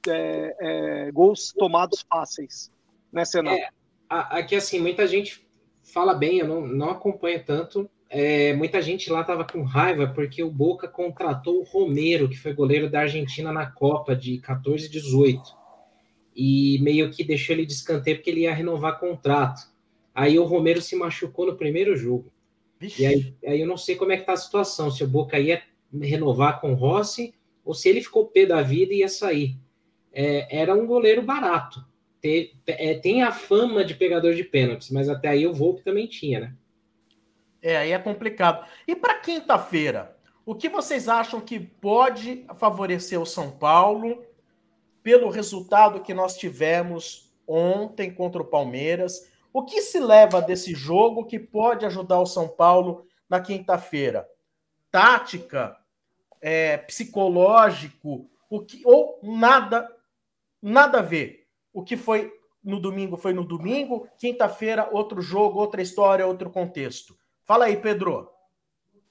é, é, gols tomados fáceis, né, Senado? É, aqui, assim, muita gente fala bem, eu não, não acompanho tanto. É, muita gente lá estava com raiva porque o Boca contratou o Romero, que foi goleiro da Argentina na Copa de 14 e 18. E meio que deixou ele de escanteio porque ele ia renovar contrato. Aí o Romero se machucou no primeiro jogo. Vixe. E aí, aí eu não sei como é que tá a situação, se o Boca ia renovar com o Rossi ou se ele ficou pé da vida e ia sair. É, era um goleiro barato ter, é, tem a fama de pegador de pênaltis, mas até aí o Volpe também tinha, né? É, aí é complicado. E para quinta-feira, o que vocês acham que pode favorecer o São Paulo pelo resultado que nós tivemos ontem contra o Palmeiras? O que se leva desse jogo que pode ajudar o São Paulo na quinta-feira? Tática, é, psicológico, o que, ou nada, nada a ver? o que foi no domingo foi no domingo, quinta-feira, outro jogo, outra história, outro contexto. Fala aí, Pedro.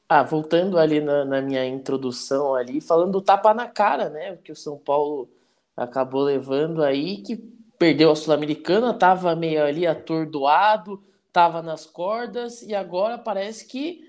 Ah, voltando ali na, na minha introdução ali, falando do tapa na cara, né? Que o São Paulo acabou levando aí, que perdeu a Sul-Americana, tava meio ali atordoado, tava nas cordas, e agora parece que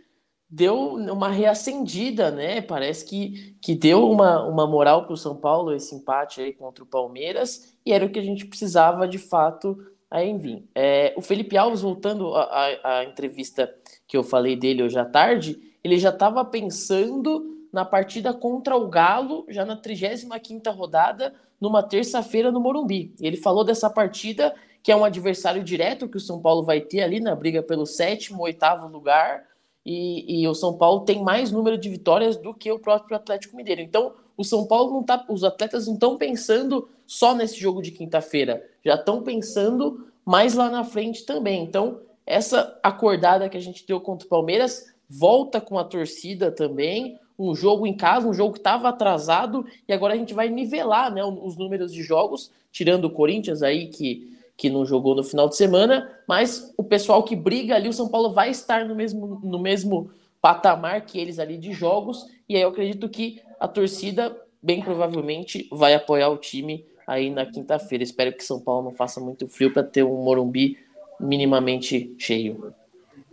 deu uma reacendida, né? Parece que, que deu uma, uma moral para o São Paulo esse empate aí contra o Palmeiras e era o que a gente precisava de fato aí vir. É, o Felipe Alves, voltando à entrevista que eu falei dele hoje à tarde, ele já estava pensando na partida contra o Galo, já na 35ª rodada, numa terça-feira no Morumbi. Ele falou dessa partida, que é um adversário direto que o São Paulo vai ter ali na briga pelo sétimo, oitavo lugar, e, e, o São Paulo tem mais número de vitórias do que o próprio Atlético Mineiro. Então, o São Paulo não tá, os atletas não estão pensando só nesse jogo de quinta-feira, já estão pensando mais lá na frente também. Então, essa acordada que a gente deu contra o Palmeiras volta com a torcida também. Um jogo em casa, um jogo que estava atrasado, e agora a gente vai nivelar né, os números de jogos, tirando o Corinthians aí, que, que não jogou no final de semana, mas o pessoal que briga ali, o São Paulo vai estar no mesmo, no mesmo patamar que eles ali de jogos, e aí eu acredito que a torcida, bem provavelmente, vai apoiar o time aí na quinta-feira. Espero que São Paulo não faça muito frio para ter um Morumbi minimamente cheio.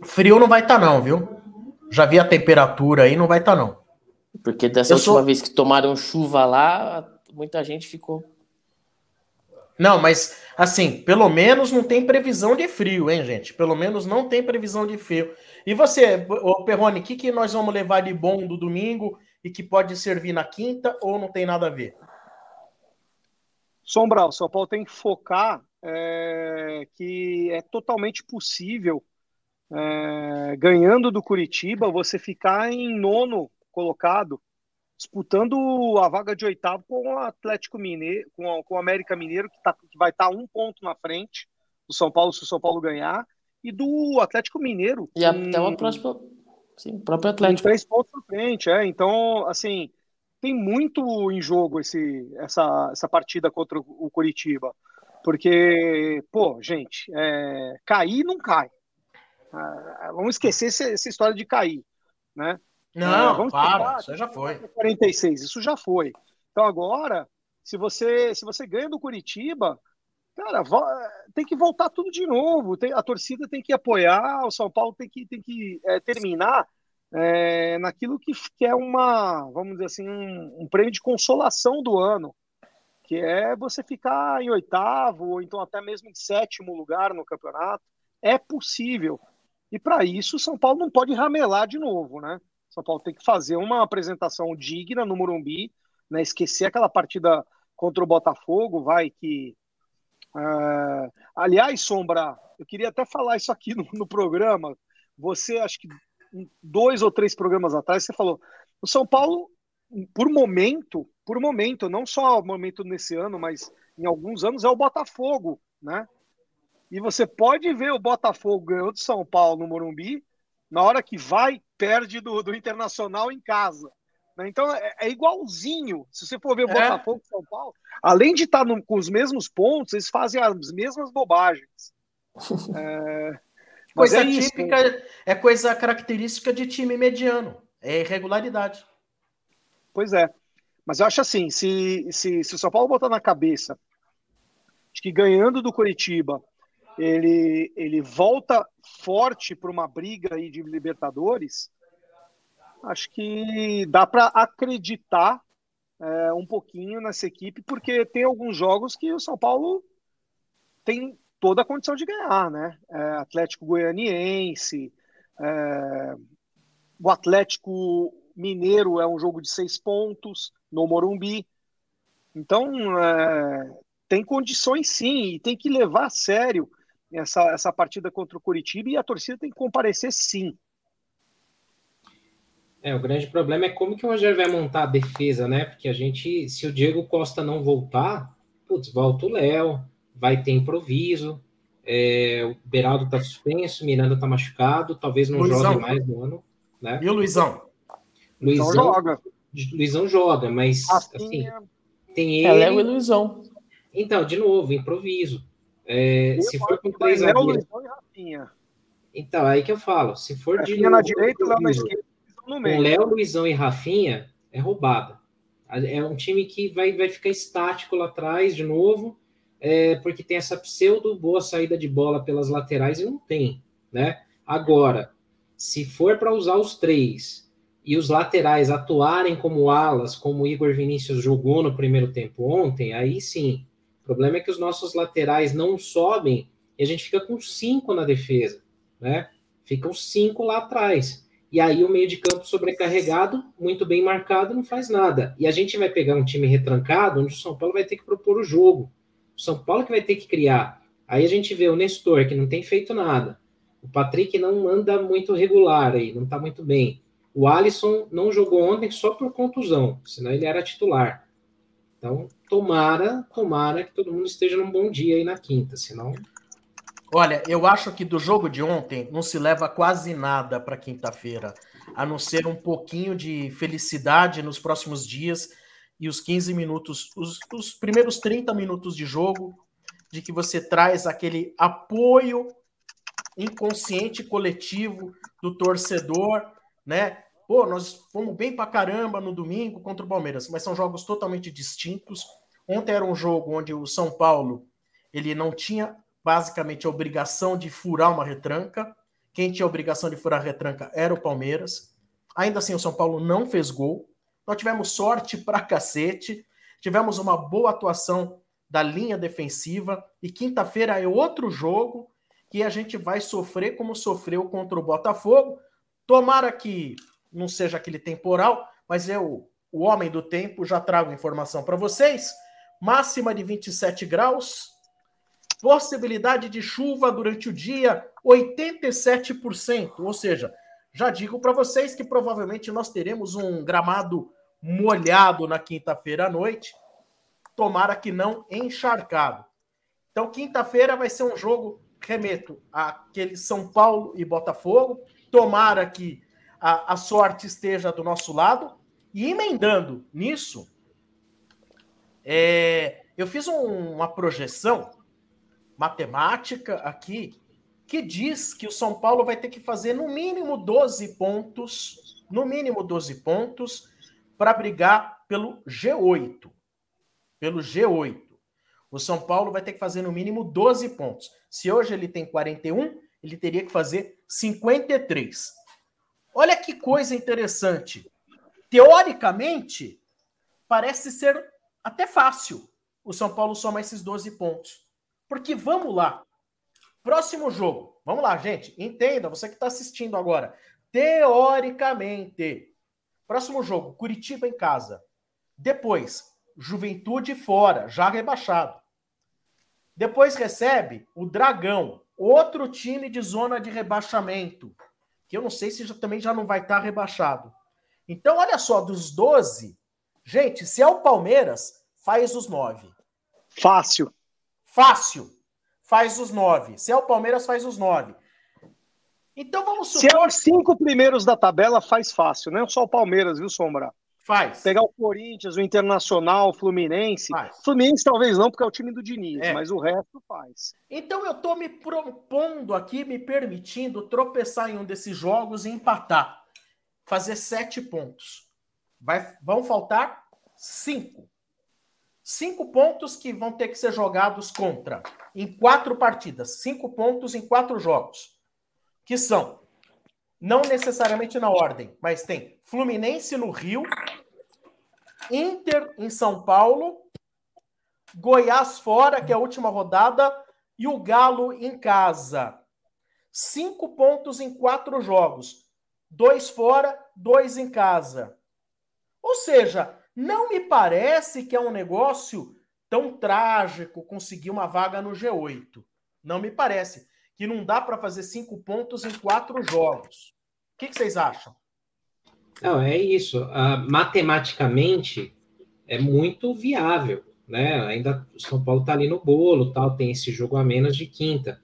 Frio não vai estar, tá não, viu? Já vi a temperatura aí, não vai estar, tá não. Porque dessa Eu última sou... vez que tomaram chuva lá, muita gente ficou. Não, mas assim, pelo menos não tem previsão de frio, hein, gente? Pelo menos não tem previsão de frio. E você, ô Perrone, o que, que nós vamos levar de bom do domingo e que pode servir na quinta ou não tem nada a ver? Sombral, São Paulo tem que focar é, que é totalmente possível, é, ganhando do Curitiba, você ficar em nono colocado, disputando a vaga de oitavo com o Atlético Mineiro, com, com o América Mineiro, que, tá, que vai estar tá um ponto na frente do São Paulo, se o São Paulo ganhar, e do Atlético Mineiro. E até o próximo. Sim, próprio Atlético. Três pontos na frente, é. Então, assim, tem muito em jogo esse, essa, essa partida contra o Curitiba. Porque, pô, gente, é, cair não cai. Ah, vamos esquecer essa, essa, história de cair, né? Não, é, vamos para, isso já foi. 46, isso já foi. Então agora, se você se você ganha do Curitiba, cara, tem que voltar tudo de novo. Tem, a torcida tem que apoiar, o São Paulo tem que, tem que é, terminar é, naquilo que, que, é uma, vamos dizer assim, um, um prêmio de consolação do ano que é você ficar em oitavo ou então até mesmo em sétimo lugar no campeonato. É possível. E para isso, São Paulo não pode ramelar de novo, né? São Paulo tem que fazer uma apresentação digna no Morumbi, né? esquecer aquela partida contra o Botafogo, vai que. Uh... Aliás, Sombra, eu queria até falar isso aqui no, no programa. Você, acho que dois ou três programas atrás, você falou: o São Paulo por momento, por momento, não só o momento nesse ano, mas em alguns anos é o Botafogo, né? E você pode ver o Botafogo ganhou de São Paulo no Morumbi, na hora que vai, perde do, do Internacional em casa. Né? Então é, é, igualzinho. Se você for ver o é. Botafogo e São Paulo, além de estar no, com os mesmos pontos, eles fazem as mesmas bobagens. É... Coisa é típica, é coisa característica de time mediano. É irregularidade. Pois é. Mas eu acho assim, se, se, se o São Paulo botar na cabeça de que ganhando do Curitiba ele, ele volta forte para uma briga aí de Libertadores, acho que dá para acreditar é, um pouquinho nessa equipe, porque tem alguns jogos que o São Paulo tem toda a condição de ganhar, né? É, Atlético Goianiense, é, o Atlético Mineiro é um jogo de seis pontos no Morumbi. Então, é, tem condições sim, e tem que levar a sério essa, essa partida contra o Curitiba e a torcida tem que comparecer sim. É, o grande problema é como que o Rogério vai montar a defesa, né? Porque a gente, se o Diego Costa não voltar, putz, volta o Léo, vai ter improviso, é, o Beraldo tá suspenso, Miranda tá machucado, talvez não Luizão. jogue mais no ano. Né? E o Luizão? Luizão, joga. Luizão joga, mas assim, tem ele. É Léo e Luizão. Então, de novo, improviso. É, se for com três Léo, Luizão e Rafinha. Então, aí que eu falo, se for Rafinha de na direita, Léo na esquerda, no meio. Com Léo, Luizão e Rafinha, é roubada. É um time que vai, vai ficar estático lá atrás de novo, é, porque tem essa pseudo boa saída de bola pelas laterais e não tem, né? Agora, se for para usar os três e os laterais atuarem como alas, como o Igor Vinícius jogou no primeiro tempo ontem, aí sim. O problema é que os nossos laterais não sobem e a gente fica com cinco na defesa, né? Ficam cinco lá atrás. e aí o meio de campo sobrecarregado, muito bem marcado, não faz nada. E a gente vai pegar um time retrancado, onde o São Paulo vai ter que propor o jogo. O São Paulo que vai ter que criar. Aí a gente vê o Nestor, que não tem feito nada. O Patrick não anda muito regular aí, não tá muito bem. O Alisson não jogou ontem só por contusão, senão ele era titular. Então, tomara, tomara que todo mundo esteja num bom dia aí na quinta, senão Olha, eu acho que do jogo de ontem não se leva quase nada para quinta-feira, a não ser um pouquinho de felicidade nos próximos dias e os 15 minutos, os, os primeiros 30 minutos de jogo, de que você traz aquele apoio inconsciente coletivo do torcedor, né? Pô, nós fomos bem pra caramba no domingo contra o Palmeiras, mas são jogos totalmente distintos. Ontem era um jogo onde o São Paulo ele não tinha basicamente a obrigação de furar uma retranca. Quem tinha a obrigação de furar a retranca era o Palmeiras. Ainda assim, o São Paulo não fez gol. Nós tivemos sorte pra cacete. Tivemos uma boa atuação da linha defensiva. E quinta-feira é outro jogo que a gente vai sofrer como sofreu contra o Botafogo. Tomara que não seja aquele temporal, mas eu, o homem do tempo, já trago informação para vocês. Máxima de 27 graus, Possibilidade de chuva durante o dia, 87%. Ou seja, já digo para vocês que provavelmente nós teremos um gramado molhado na quinta-feira à noite. Tomara que não encharcado. Então, quinta-feira vai ser um jogo, remeto, aquele São Paulo e Botafogo. Tomara que a, a sorte esteja do nosso lado. E emendando nisso, é, eu fiz um, uma projeção matemática aqui que diz que o São Paulo vai ter que fazer no mínimo 12 pontos, no mínimo 12 pontos para brigar pelo G8. Pelo G8. O São Paulo vai ter que fazer no mínimo 12 pontos. Se hoje ele tem 41, ele teria que fazer 53. Olha que coisa interessante. Teoricamente, parece ser até fácil o São Paulo somar esses 12 pontos. Porque vamos lá. Próximo jogo. Vamos lá, gente. Entenda, você que está assistindo agora. Teoricamente. Próximo jogo, Curitiba em casa. Depois, Juventude fora, já rebaixado. Depois recebe o Dragão, outro time de zona de rebaixamento, que eu não sei se já, também já não vai estar tá rebaixado. Então, olha só, dos 12, gente, se é o Palmeiras, faz os 9. Fácil. Fácil. Faz os nove. Se é o Palmeiras, faz os nove. Então vamos supor. Se é os cinco primeiros da tabela, faz fácil. Não é só o Palmeiras, viu, Sombra? Faz. Pegar o Corinthians, o Internacional, o Fluminense. Faz. Fluminense talvez não, porque é o time do Diniz, é. mas o resto faz. Então eu tô me propondo aqui, me permitindo tropeçar em um desses jogos e empatar. Fazer sete pontos. Vai, vão faltar cinco. Cinco pontos que vão ter que ser jogados contra em quatro partidas. Cinco pontos em quatro jogos. Que são, não necessariamente na ordem, mas tem Fluminense no Rio, Inter em São Paulo, Goiás fora, que é a última rodada, e o Galo em casa. Cinco pontos em quatro jogos. Dois fora, dois em casa. Ou seja, não me parece que é um negócio tão trágico conseguir uma vaga no G8. Não me parece. Que não dá para fazer cinco pontos em quatro jogos. O que, que vocês acham? Não, é isso. Uh, matematicamente é muito viável, né? Ainda o São Paulo está ali no bolo, tal, tem esse jogo a menos de quinta.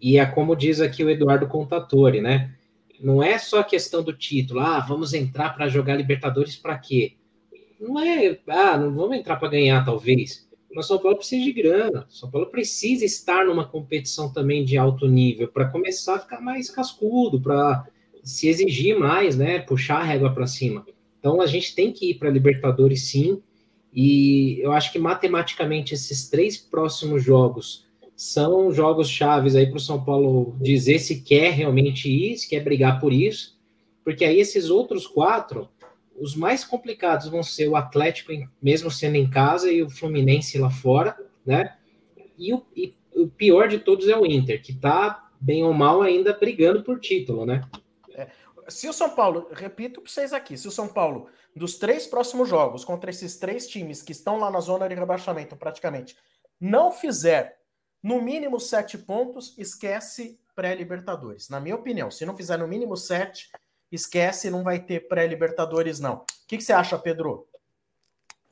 E é como diz aqui o Eduardo Contatore, né? Não é só questão do título. Ah, vamos entrar para jogar Libertadores para quê? não é, ah, não vamos entrar para ganhar, talvez. Mas São Paulo precisa de grana. São Paulo precisa estar numa competição também de alto nível para começar a ficar mais cascudo, para se exigir mais, né? Puxar a régua para cima. Então a gente tem que ir para Libertadores sim. E eu acho que matematicamente esses três próximos jogos são jogos chaves aí para o São Paulo dizer se quer realmente ir, se quer brigar por isso, porque aí esses outros quatro os mais complicados vão ser o Atlético, mesmo sendo em casa, e o Fluminense lá fora, né? E o, e o pior de todos é o Inter, que está bem ou mal ainda brigando por título, né? É, se o São Paulo, repito para vocês aqui, se o São Paulo, dos três próximos jogos, contra esses três times que estão lá na zona de rebaixamento praticamente, não fizer no mínimo sete pontos, esquece pré-Libertadores. Na minha opinião, se não fizer no mínimo sete, esquece, não vai ter pré-Libertadores, não. O que, que, você acha, Pedro?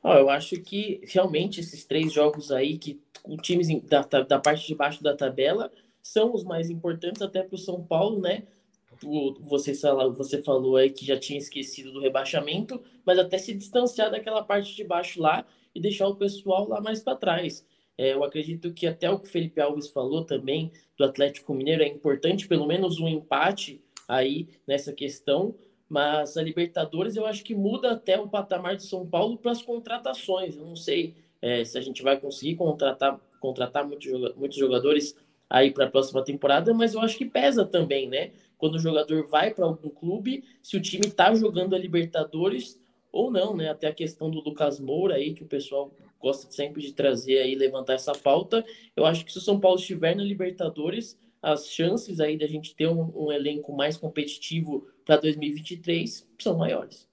Oh, eu acho que realmente esses três jogos aí, que com times da, da parte de baixo da tabela, são os mais importantes até para o São Paulo, né? Você, você falou aí que já tinha esquecido do rebaixamento, mas até se distanciar daquela parte de baixo lá e deixar o pessoal lá mais para trás. É, eu acredito que até o que o Felipe Alves falou também do Atlético Mineiro é importante, pelo menos um empate aí nessa questão, mas a Libertadores eu acho que muda até o patamar de São Paulo para as contratações. Eu não sei é, se a gente vai conseguir contratar, contratar muitos, muitos jogadores aí para a próxima temporada, mas eu acho que pesa também, né? Quando o jogador vai para algum clube, se o time está jogando a Libertadores ou não, né? Até a questão do Lucas Moura aí, que o pessoal gosta sempre de trazer aí, levantar essa pauta. Eu acho que se o São Paulo estiver na Libertadores, as chances aí da gente ter um, um elenco mais competitivo para 2023 são maiores.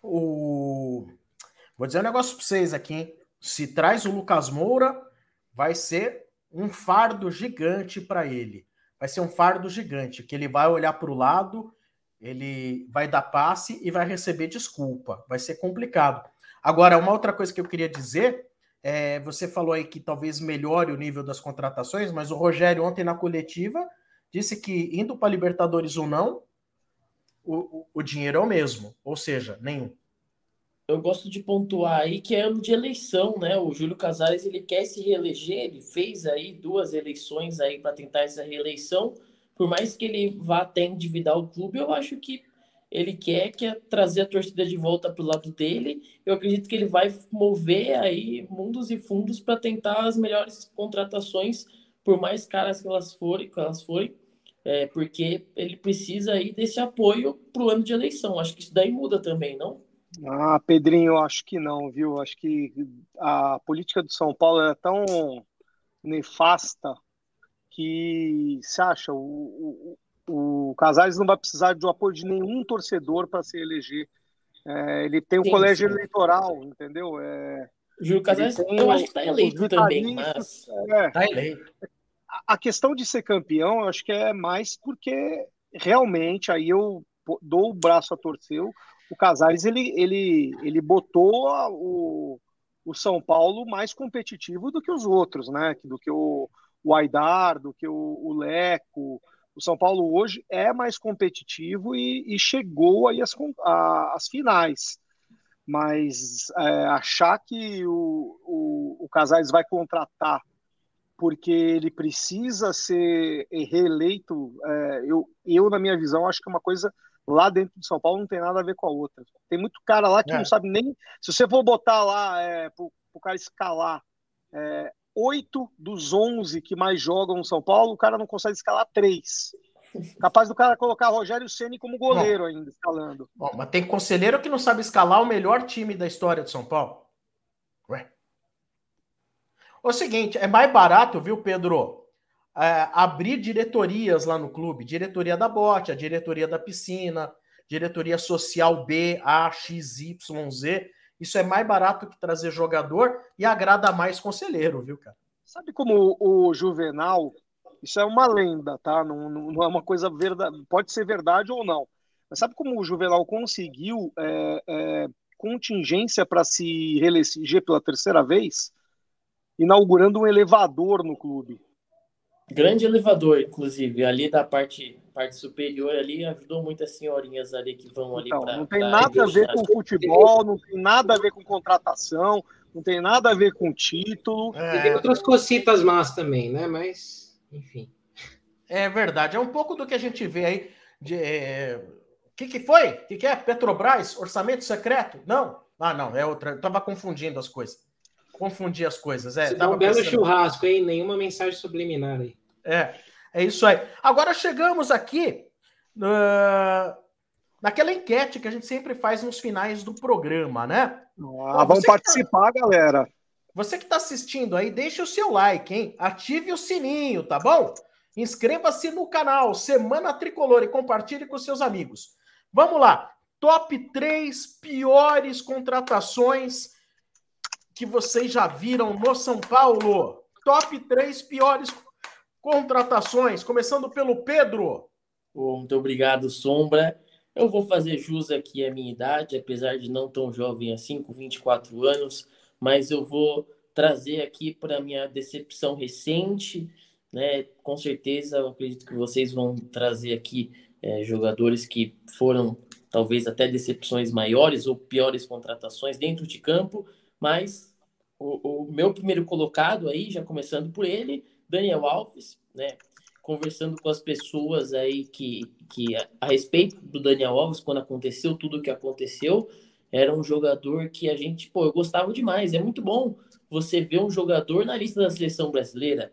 O... Vou dizer um negócio para vocês aqui, hein? Se traz o Lucas Moura, vai ser um fardo gigante para ele. Vai ser um fardo gigante, que ele vai olhar para o lado, ele vai dar passe e vai receber desculpa. Vai ser complicado. Agora, uma outra coisa que eu queria dizer, é, você falou aí que talvez melhore o nível das contratações, mas o Rogério ontem na coletiva disse que indo para Libertadores ou não, o, o, o dinheiro é o mesmo, ou seja, nenhum eu gosto de pontuar aí que é ano de eleição, né? O Júlio Casares ele quer se reeleger, ele fez aí duas eleições aí para tentar essa reeleição. Por mais que ele vá até endividar o clube, eu acho que ele quer que trazer a torcida de volta para o lado dele. Eu acredito que ele vai mover aí mundos e fundos para tentar as melhores contratações, por mais caras que elas forem, que elas forem, é, porque ele precisa aí desse apoio para o ano de eleição. Acho que isso daí muda também, não? Ah, Pedrinho, acho que não, viu? Acho que a política do São Paulo é tão nefasta que se acha o, o Casares não vai precisar do apoio de nenhum torcedor para se eleger. É, ele tem um sim, colégio sim. eleitoral, entendeu? É, Júlio Casares, eu acho que está eleito também, mas... É, tá eleito. A questão de ser campeão, eu acho que é mais porque realmente aí eu dou o braço a torcer o Casares ele, ele, ele botou o, o São Paulo mais competitivo do que os outros, né? Do que o, o Aidar, do que o, o Leco. O São Paulo hoje é mais competitivo e, e chegou aí às, às finais. Mas é, achar que o, o, o Casares vai contratar porque ele precisa ser reeleito, é, eu, eu, na minha visão, acho que é uma coisa lá dentro de São Paulo não tem nada a ver com a outra. Tem muito cara lá que é. não sabe nem. Se você for botar lá é, para o cara escalar é, oito dos onze que mais jogam no São Paulo, o cara não consegue escalar três. Capaz do cara colocar Rogério Ceni como goleiro bom, ainda, escalando. Bom, mas tem conselheiro que não sabe escalar o melhor time da história de São Paulo. Ué. O seguinte, é mais barato, viu, Pedro? é, abrir diretorias lá no clube, diretoria da bote, a diretoria da piscina, diretoria social B, A, X, Y, Z. Isso é mais barato que trazer jogador e agrada mais conselheiro, viu, cara? Sabe como o Juvenal, isso é uma lenda, tá? Não, não é uma coisa verdade, pode ser verdade ou não. Mas sabe como o Juvenal conseguiu é, é, contingência para se reeleger pela terceira vez? Inaugurando um elevador no clube. Grande elevador, inclusive, ali da parte, parte superior ali, ajudou muitas senhorinhas ali que vão ali então, pra, Não tem nada a ver com futebol, não tem nada a ver com contratação, não tem nada a ver com título. É... E tem outras cositas más também, né? Mas, enfim. É verdade, é um pouco do que a gente vê aí de. É... O que, que foi? O que, que é? Petrobras? Orçamento secreto? Não. Ah, não, é outra. Eu tava confundindo as coisas confundir as coisas. É, dá um belo pensando... churrasco, hein? Nenhuma mensagem subliminar aí. É, é isso aí. Agora chegamos aqui uh, naquela enquete que a gente sempre faz nos finais do programa, né? Ah, vamos tá- participar, tá... galera. Você que está assistindo aí, deixe o seu like, hein? Ative o sininho, tá bom? Inscreva-se no canal Semana Tricolor e compartilhe com seus amigos. Vamos lá. Top 3 piores contratações que vocês já viram no São Paulo. Top 3 piores contratações, começando pelo Pedro. muito obrigado, Sombra. Eu vou fazer jus aqui à minha idade, apesar de não tão jovem assim, com 24 anos, mas eu vou trazer aqui para minha decepção recente, né? Com certeza, eu acredito que vocês vão trazer aqui é, jogadores que foram talvez até decepções maiores ou piores contratações dentro de campo, mas o, o meu primeiro colocado aí, já começando por ele, Daniel Alves, né? Conversando com as pessoas aí que, que a, a respeito do Daniel Alves, quando aconteceu tudo o que aconteceu, era um jogador que a gente, pô, eu gostava demais. É muito bom você ver um jogador na lista da seleção brasileira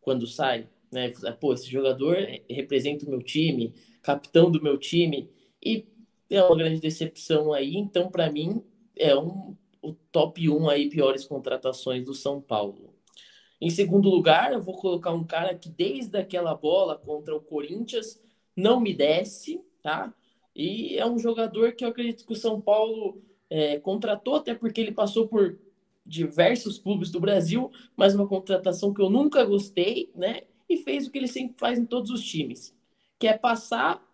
quando sai, né? Pô, esse jogador representa o meu time, capitão do meu time, e é uma grande decepção aí. Então, para mim, é um, o top 1 aí piores contratações do São Paulo. Em segundo lugar, eu vou colocar um cara que desde aquela bola contra o Corinthians não me desce, tá? E é um jogador que eu acredito que o São Paulo é, contratou, até porque ele passou por diversos clubes do Brasil, mas uma contratação que eu nunca gostei, né? E fez o que ele sempre faz em todos os times, que é passar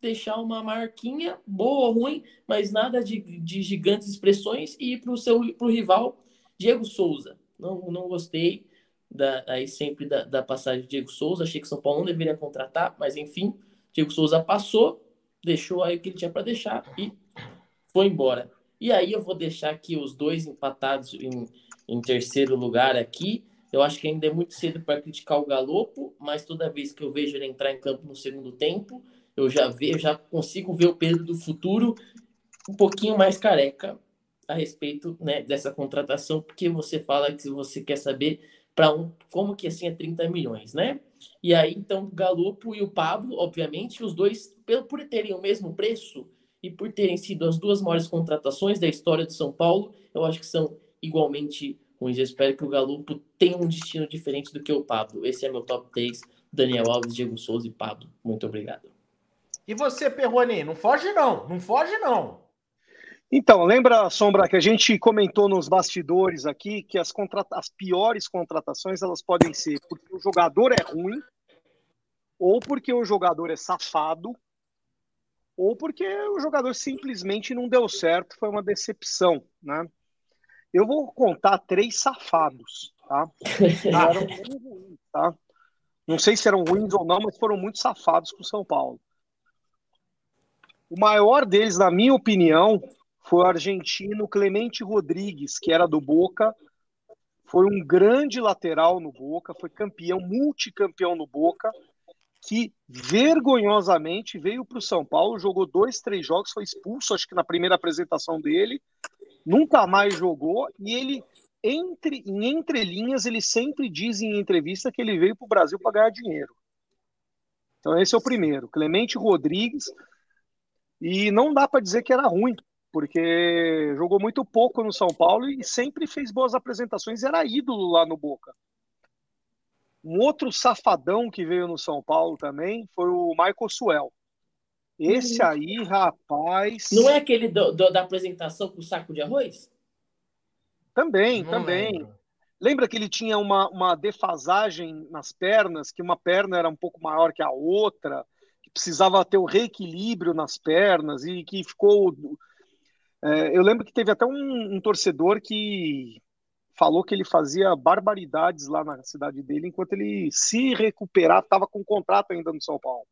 deixar uma marquinha boa ou ruim, mas nada de, de gigantes expressões e ir para o rival Diego Souza. Não, não gostei da, aí sempre da, da passagem de Diego Souza. Achei que São Paulo não deveria contratar, mas enfim, Diego Souza passou, deixou aí o que ele tinha para deixar e foi embora. E aí eu vou deixar aqui os dois empatados em, em terceiro lugar aqui. Eu acho que ainda é muito cedo para criticar o Galopo, mas toda vez que eu vejo ele entrar em campo no segundo tempo, eu já vejo, já consigo ver o Pedro do futuro um pouquinho mais careca a respeito né, dessa contratação, porque você fala que você quer saber para um como que assim é 30 milhões, né? E aí então o e o Pablo, obviamente, os dois por terem o mesmo preço e por terem sido as duas maiores contratações da história do São Paulo, eu acho que são igualmente ruins. Eu espero que o Galopo tenha um destino diferente do que o Pablo. Esse é meu top 3, Daniel Alves, Diego Souza e Pablo. Muito obrigado. E você, Perrone, não foge não, não foge não. Então, lembra, Sombra, que a gente comentou nos bastidores aqui que as, contrata as piores contratações elas podem ser porque o jogador é ruim, ou porque o jogador é safado, ou porque o jogador simplesmente não deu certo, foi uma decepção, né? Eu vou contar três safados, tá? eram ruins, tá? Não sei se eram ruins ou não, mas foram muito safados com o São Paulo. O maior deles, na minha opinião, foi o argentino Clemente Rodrigues, que era do Boca. Foi um grande lateral no Boca, foi campeão, multicampeão no Boca, que vergonhosamente veio para o São Paulo, jogou dois, três jogos, foi expulso, acho que na primeira apresentação dele, nunca mais jogou, e ele, entre, em entrelinhas, ele sempre diz em entrevista que ele veio para o Brasil para ganhar dinheiro. Então esse é o primeiro, Clemente Rodrigues, e não dá para dizer que era ruim, porque jogou muito pouco no São Paulo e sempre fez boas apresentações, era ídolo lá no Boca. Um outro safadão que veio no São Paulo também foi o Michael Suel. Esse uhum. aí, rapaz. Não é aquele do, do, da apresentação com o saco de arroz? Também, não também. Lembro. Lembra que ele tinha uma, uma defasagem nas pernas, que uma perna era um pouco maior que a outra? precisava ter o reequilíbrio nas pernas e que ficou. É, eu lembro que teve até um, um, torcedor que falou que ele fazia barbaridades lá na cidade dele enquanto ele se recuperava, estava com contrato ainda no São Paulo.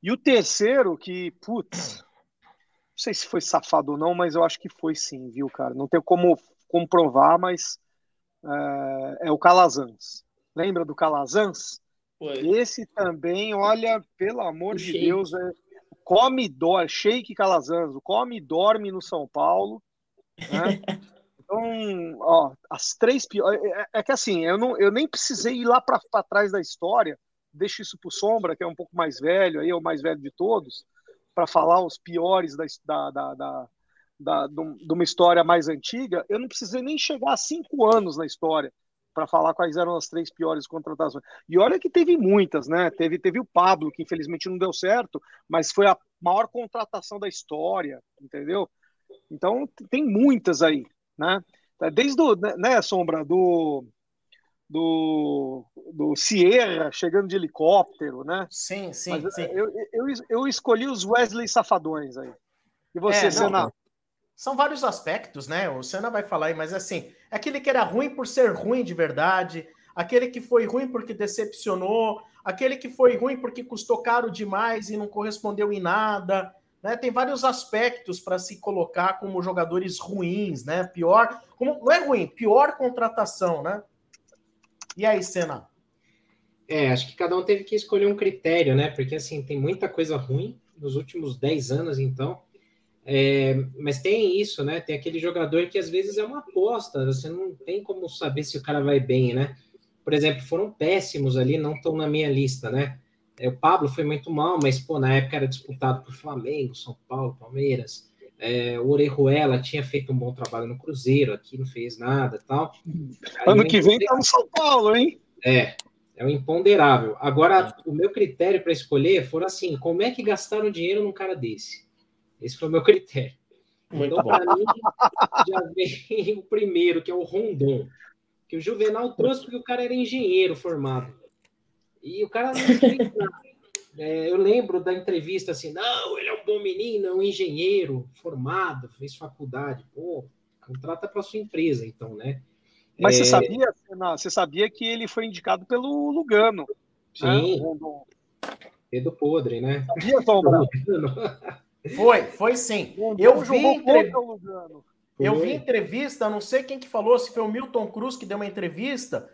E o terceiro, que, putz, não sei se foi safado ou não, mas eu acho que foi sim, viu, cara? Não tem como comprovar, mas é, é o Calazans. Lembra do Calazans? Foi. Esse também, olha, pelo amor de. Deus, é, come dorme, Sheik Calazans, come e dorme no São Paulo. Né? então, ó, as três piores. É, é, é, que assim, eu, não, eu nem precisei ir lá para trás da história, deixo isso para Sombra, que é um pouco mais velho, aí é o mais velho de todos, para falar os piores da, da, da, da da, de uma história mais antiga, eu não precisei nem chegar a cinco anos na história para falar quais eram as três piores contratações. E olha que teve muitas, né? Teve, teve o Pablo, que infelizmente não deu certo, mas foi a maior contratação da história, entendeu? Então tem muitas aí, né? Desde o, né, Sombra, do, do, do Sierra chegando de helicóptero, né? Sim, sim, Mas sim. Eu, eu, eu escolhi os Wesley Safadões aí. E você, é? São vários aspectos, né? O Senna vai falar aí, mas assim, aquele que era ruim por ser ruim de verdade, aquele que foi ruim porque decepcionou, aquele que foi ruim porque custou caro demais e não correspondeu em nada. Né? Tem vários aspectos para se colocar como jogadores ruins, né? Pior, como não é ruim, pior contratação, né? E aí, Senna? É, acho que cada um teve que escolher um critério, né? Porque assim, tem muita coisa ruim nos últimos 10 anos, então. É, mas tem isso, né? Tem aquele jogador que às vezes é uma aposta, você não tem como saber se o cara vai bem, né? Por exemplo, foram péssimos ali, não estão na minha lista, né? É, o Pablo foi muito mal, mas pô, na época era disputado por Flamengo, São Paulo, Palmeiras. É, o Orejuela tinha feito um bom trabalho no Cruzeiro, aqui não fez nada tal. ano que vem tá no São Paulo, hein? É, é o imponderável. Agora, o meu critério para escolher foram assim: como é que gastaram dinheiro num cara desse? Esse foi o meu critério. Muito então, para mim, já vem o primeiro, que é o Rondon. Que o Juvenal trouxe porque o cara era engenheiro formado. E o cara não fez nada. É, eu lembro da entrevista assim: não, ele é um bom menino, é um engenheiro formado, fez faculdade. Pô, contrata para sua empresa, então, né? Mas é... você sabia, não, você sabia que ele foi indicado pelo Lugano? Né? Sim. Né? Dedo podre, né? Sabia, Tom Foi, foi sim. Eu vi, entrev... eu vi entrevista, não sei quem que falou, se foi o Milton Cruz que deu uma entrevista,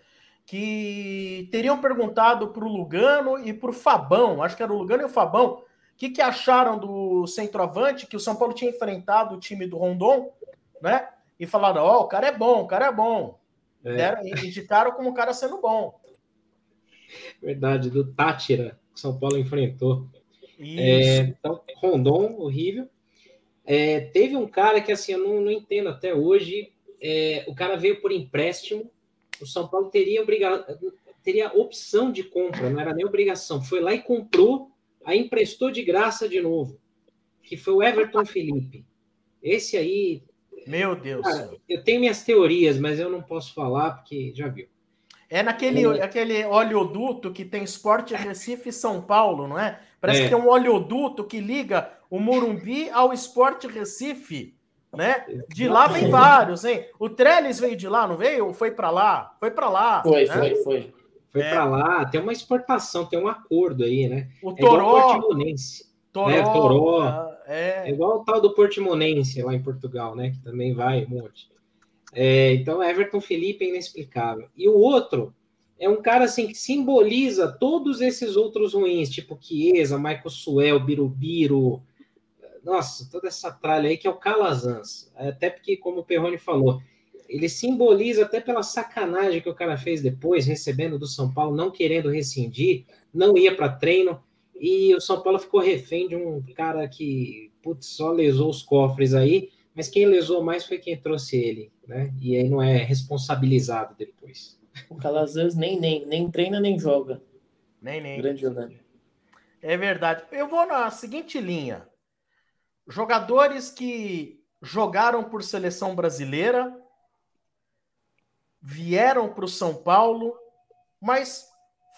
que teriam perguntado para o Lugano e para o Fabão, acho que era o Lugano e o Fabão, o que, que acharam do centroavante, que o São Paulo tinha enfrentado o time do Rondon, né? E falaram, ó, oh, o cara é bom, o cara é bom. É. Deram, indicaram como o cara sendo bom. Verdade, do Tátira, que São Paulo enfrentou. É, então, Rondon, horrível. É, teve um cara que, assim, eu não, não entendo até hoje. É, o cara veio por empréstimo. O São Paulo teria, obriga... teria opção de compra, não era nem obrigação. Foi lá e comprou, aí emprestou de graça de novo. Que foi o Everton Felipe. Esse aí. Meu Deus. Cara, eu tenho minhas teorias, mas eu não posso falar porque já viu. É naquele é. aquele oleoduto que tem Esporte Recife e São Paulo, não é? Parece é. que tem um oleoduto que liga o Morumbi ao Esporte Recife, né? De lá vem vários, hein? O Trellis veio de lá, não veio? Foi para lá? Foi para lá. Foi, né? foi, foi. Foi é. para lá, tem uma exportação, tem um acordo aí, né? O é Toró. Portimonense. Toró. Né? Toró. É. é igual o tal do Portimonense lá em Portugal, né? Que também vai um monte. É, então, Everton Felipe é inexplicável. E o outro é um cara assim que simboliza todos esses outros ruins, tipo Chiesa, Michael Suel, Birubiru, nossa, toda essa tralha aí que é o Calazans. Até porque, como o Perrone falou, ele simboliza até pela sacanagem que o cara fez depois, recebendo do São Paulo, não querendo rescindir, não ia para treino, e o São Paulo ficou refém de um cara que, putz, só lesou os cofres aí, mas quem lesou mais foi quem trouxe ele, né? E aí não é responsabilizado depois. O Calazans nem, nem, nem treina nem joga. Nem, nem. Grande jogador. É verdade. Eu vou na seguinte linha. Jogadores que jogaram por seleção brasileira, vieram para o São Paulo, mas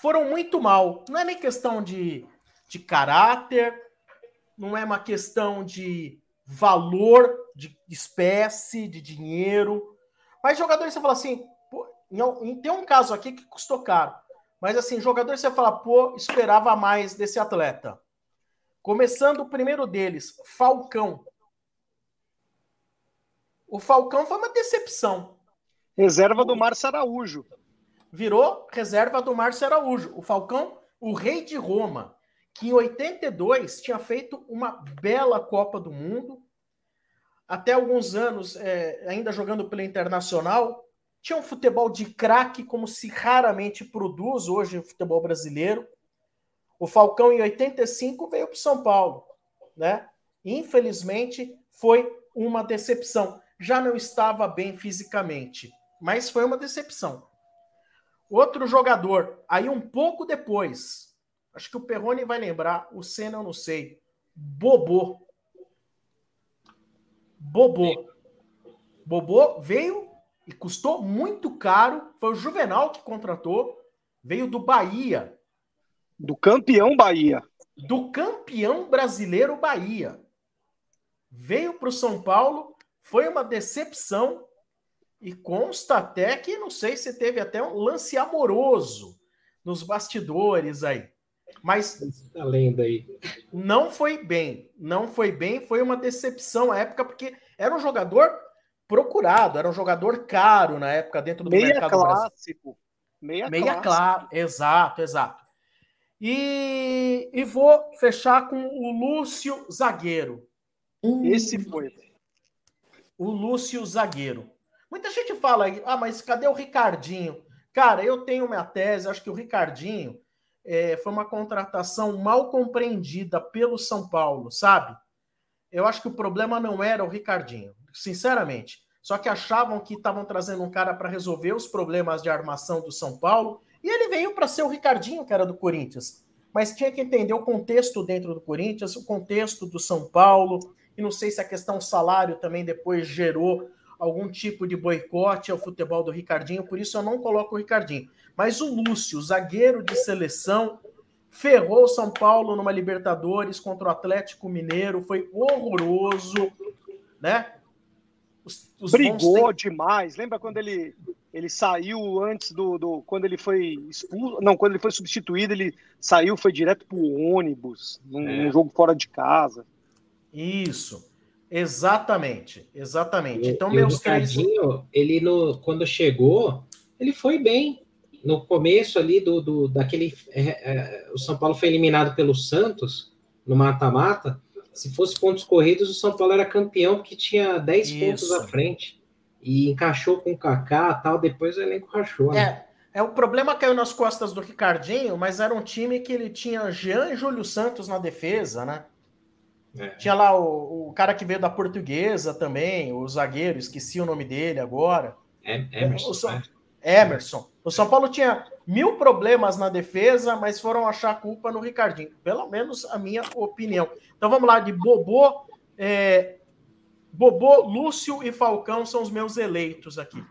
foram muito mal. Não é nem questão de, de caráter, não é uma questão de valor de espécie, de dinheiro. Mas jogadores você fala assim, tem um caso aqui que custou caro. Mas assim, jogador você fala, pô, esperava mais desse atleta. Começando o primeiro deles, Falcão. O Falcão foi uma decepção. Reserva do Márcio Araújo. Virou reserva do Márcio Araújo. O Falcão, o rei de Roma que em 82 tinha feito uma bela Copa do Mundo, até alguns anos é, ainda jogando pela Internacional, tinha um futebol de craque como se raramente produz hoje no futebol brasileiro. O Falcão em 85 veio para o São Paulo, né? Infelizmente foi uma decepção. Já não estava bem fisicamente, mas foi uma decepção. Outro jogador, aí um pouco depois, acho que o Perrone vai lembrar, o Senna eu não sei. Bobô. Bobô. Bobô veio e custou muito caro. Foi o Juvenal que contratou. Veio do Bahia. Do campeão Bahia. Do campeão brasileiro Bahia. Veio para o São Paulo. Foi uma decepção. E consta até que, não sei se teve até um lance amoroso nos bastidores aí. Mas tá lendo aí. não foi bem. Não foi bem. Foi uma decepção à época, porque era um jogador procurado, era um jogador caro na época dentro do Meia mercado clássico. Meia, Meia clássico. Exato, exato. E, e vou fechar com o Lúcio Zagueiro. Esse foi. O Lúcio Zagueiro. Muita gente fala aí, ah, mas cadê o Ricardinho? Cara, eu tenho minha tese, acho que o Ricardinho é, foi uma contratação mal compreendida pelo São Paulo, sabe? Eu acho que o problema não era o Ricardinho, sinceramente. Só que achavam que estavam trazendo um cara para resolver os problemas de armação do São Paulo, e ele veio para ser o Ricardinho, que era do Corinthians. Mas tinha que entender o contexto dentro do Corinthians, o contexto do São Paulo, e não sei se a questão salário também depois gerou algum tipo de boicote ao futebol do Ricardinho, por isso eu não coloco o Ricardinho. Mas o Lúcio, zagueiro de seleção, ferrou o São Paulo numa Libertadores contra o Atlético Mineiro, foi horroroso, né? Os, os Brigou demais. Lembra quando ele, ele saiu antes do, do. Quando ele foi expulso. Não, quando ele foi substituído, ele saiu, foi direto pro ônibus, num, é. num jogo fora de casa. Isso. Exatamente, exatamente. E, então, e meus três... ele no, quando chegou, ele foi bem. No começo ali do, do daquele. É, é, o São Paulo foi eliminado pelo Santos no mata-mata. Se fosse pontos corridos, o São Paulo era campeão, porque tinha 10 Isso. pontos à frente. E encaixou com o Kaká tal, depois o elenco rachou. Né? É, é, o problema caiu nas costas do Ricardinho, mas era um time que ele tinha Jean e Júlio Santos na defesa, né? É. Tinha lá o, o, cara que veio da portuguesa também, o zagueiro, esqueci o nome dele agora. É, Emerson. O, São, né? Emerson. O São Paulo tinha mil problemas na defesa, mas foram achar culpa no Ricardinho. Pelo menos a minha opinião. Então vamos lá, de Bobô. É, Bobô, Lúcio e Falcão são os meus eleitos aqui.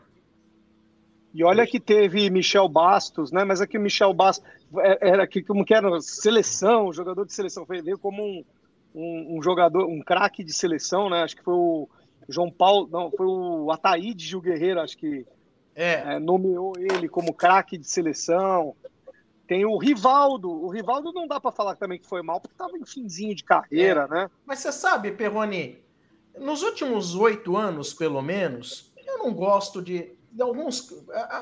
E olha que teve Michel Bastos, né? Mas aqui o Michel Bastos é, era aqui como que era seleção, jogador de seleção, veio como um, um, um jogador, um craque de seleção, né? Acho que foi o João Paulo, não, foi o Ataíde Gil Guerreiro, acho que é. É, nomeou ele como craque de seleção. Tem o Rivaldo. O Rivaldo não dá para falar também que foi mal, porque estava em finzinho de carreira, é. né? Mas você sabe, Perrone, nos últimos oito anos, pelo menos, eu não gosto de, de alguns.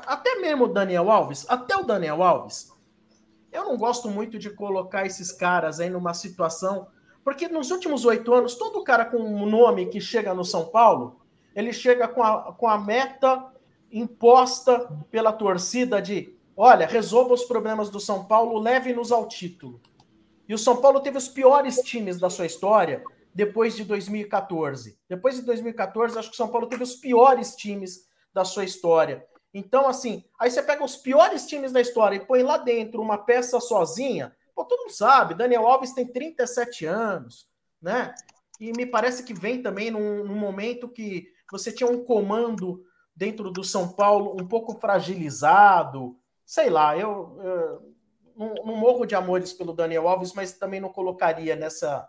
Até mesmo o Daniel Alves, até o Daniel Alves, eu não gosto muito de colocar esses caras aí numa situação porque nos últimos oito anos, todo cara com um nome que chega no São Paulo, ele chega com a, com a meta imposta pela torcida de: olha, resolva os problemas do São Paulo, leve-nos ao título. E o São Paulo teve os piores times da sua história depois de 2014. Depois de 2014, acho que o São Paulo teve os piores times da sua história. Então, assim, aí você pega os piores times da história e põe lá dentro uma peça sozinha, Pô, todo mundo sabe, Daniel Alves tem 37 anos, né? E me parece que vem também num, num momento que você tinha um comando dentro do São Paulo um pouco fragilizado. Sei lá, eu, eu não, não, morro de amores pelo Daniel Alves, mas também não colocaria nessa.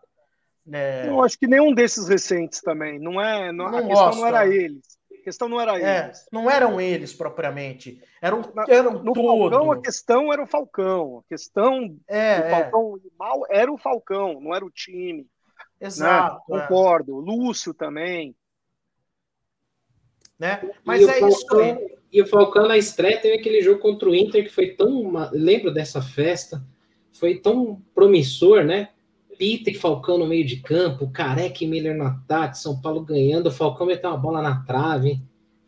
Né... Eu acho que nenhum desses recentes também. Não é. Não, não a questão gosto, não era eles. A questão não era é, eles. Não eram eles propriamente. Eram, eram no todo. Falcão, a questão era o Falcão. A questão é, do é. Falcão mal era o Falcão, não era o time. Né? Exato. Né? Concordo. Lúcio também. Né? Mas e é Falcão, isso aí. E o Falcão na estreia teve aquele jogo contra o Inter que foi tão. Lembro dessa festa. Foi tão promissor, né? Pita e Falcão no meio de campo, Careca e Miller no ataque, São Paulo ganhando, o Falcão meteu uma bola na trave.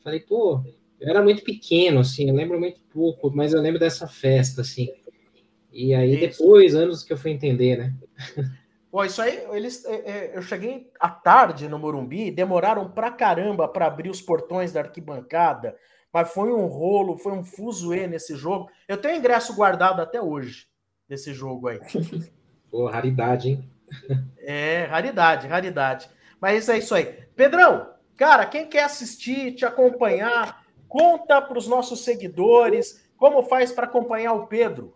Falei, pô, eu era muito pequeno, assim, eu lembro muito pouco, mas eu lembro dessa festa, assim. E aí, depois, anos que eu fui entender, né? Pô, isso aí, eles, é, é, eu cheguei à tarde no Morumbi, demoraram pra caramba para abrir os portões da arquibancada, mas foi um rolo, foi um fuzuê nesse jogo. Eu tenho ingresso guardado até hoje desse jogo aí. Pô, raridade, hein? É, raridade, raridade. Mas é isso aí. Pedrão, cara, quem quer assistir, te acompanhar, conta para os nossos seguidores como faz para acompanhar o Pedro.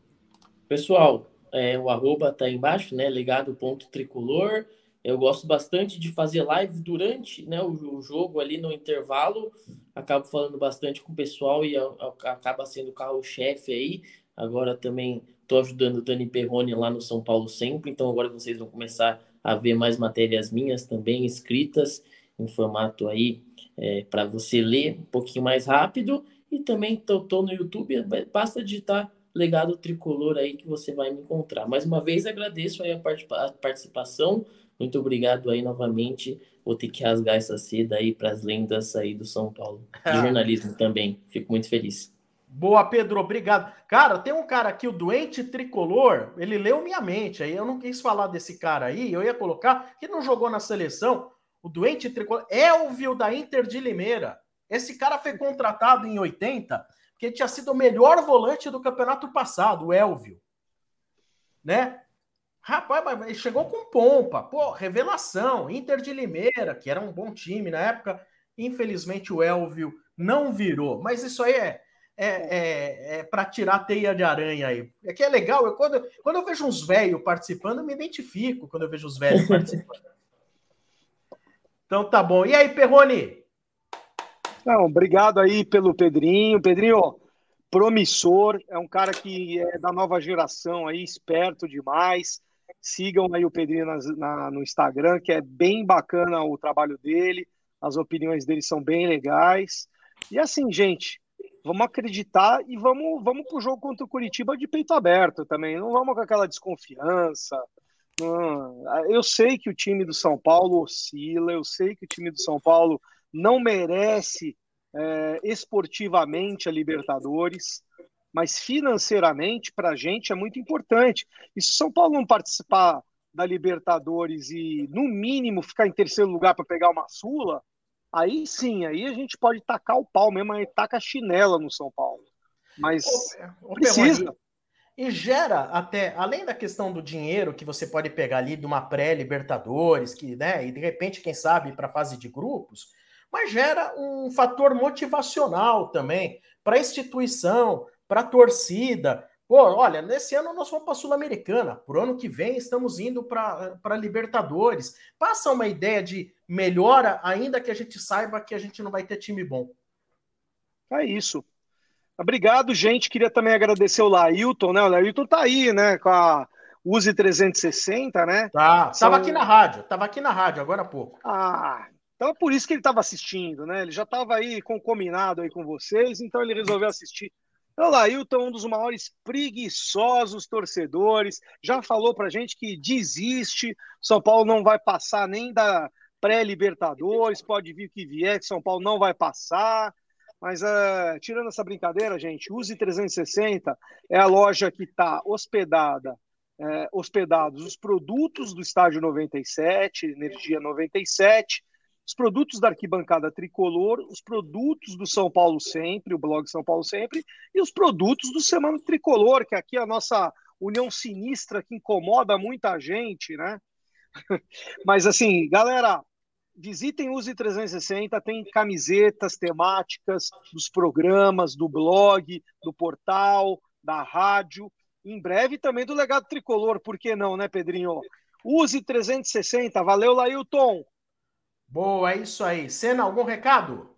Pessoal, é, o arroba tá embaixo, né? Ligado ponto tricolor. Eu gosto bastante de fazer live durante né, o, o jogo ali no intervalo. Acabo falando bastante com o pessoal e a, a, acaba sendo carro-chefe aí. Agora também estou ajudando o Dani Perrone lá no São Paulo sempre. Então agora vocês vão começar a ver mais matérias minhas também escritas em formato aí é, para você ler um pouquinho mais rápido. E também estou no YouTube, basta digitar legado tricolor aí que você vai me encontrar. Mais uma vez agradeço aí a, a participação. Muito obrigado aí novamente. Vou ter que rasgar essa seda aí para as lendas aí do São Paulo. De jornalismo também. Fico muito feliz. Boa, Pedro, obrigado. Cara, tem um cara aqui, o Doente Tricolor, ele leu minha mente. Aí eu não quis falar desse cara aí, eu ia colocar, que não jogou na seleção. O Doente Tricolor, Elvio da Inter de Limeira. Esse cara foi contratado em 80 que tinha sido o melhor volante do campeonato passado, o Elvio. Né? Rapaz, ele chegou com pompa. Pô, revelação. Inter de Limeira, que era um bom time na época. Infelizmente o Elvio não virou. Mas isso aí é, é, é, é para tirar teia de aranha aí. É que é legal. Eu, quando, quando eu vejo uns velhos participando, eu me identifico quando eu vejo os velhos participando. Então tá bom. E aí, Perrone? Não, obrigado aí pelo Pedrinho. Pedrinho, promissor, é um cara que é da nova geração aí, esperto demais. Sigam aí o Pedrinho na, na, no Instagram, que é bem bacana o trabalho dele, as opiniões dele são bem legais. E assim, gente, vamos acreditar e vamos, vamos pro jogo contra o Curitiba de peito aberto também. Não vamos com aquela desconfiança. Eu sei que o time do São Paulo oscila, eu sei que o time do São Paulo não merece é, esportivamente a Libertadores, mas financeiramente para a gente é muito importante. E se São Paulo não participar da Libertadores e, no mínimo, ficar em terceiro lugar para pegar uma Sula, aí sim, aí a gente pode tacar o pau mesmo, aí taca a chinela no São Paulo. Mas ô, ô, precisa. E gera até, além da questão do dinheiro que você pode pegar ali de uma pré-Libertadores, que, né, e de repente, quem sabe, para a fase de grupos, mas gera um fator motivacional também para a instituição, para a torcida. Pô, olha, nesse ano nós vamos para a Sul-Americana, por ano que vem estamos indo para a Libertadores. Passa uma ideia de melhora, ainda que a gente saiba que a gente não vai ter time bom. É isso. Obrigado, gente. Queria também agradecer o Lailton, né? O Lailton tá aí, né? Com a Use 360, né? Tá, São... tava aqui na rádio, tava aqui na rádio agora há pouco. Ah, então é por isso que ele estava assistindo, né? Ele já estava aí concominado aí com vocês, então ele resolveu assistir. Então, Lailton, um dos maiores preguiçosos torcedores, já falou pra gente que desiste, São Paulo não vai passar nem da pré-Libertadores, pode vir o que vier, que São Paulo não vai passar. Mas uh, tirando essa brincadeira, gente, Use 360 é a loja que está hospedada, é, hospedados os produtos do Estádio 97, Energia 97, os produtos da arquibancada tricolor, os produtos do São Paulo Sempre, o blog São Paulo Sempre, e os produtos do Semana Tricolor, que aqui é a nossa união sinistra que incomoda muita gente, né? Mas assim, galera, visitem Use 360, tem camisetas temáticas dos programas, do blog, do portal, da rádio, em breve também do legado tricolor, por que não, né, Pedrinho? Use 360, valeu, Lailton! Boa, é isso aí. Senna, algum recado?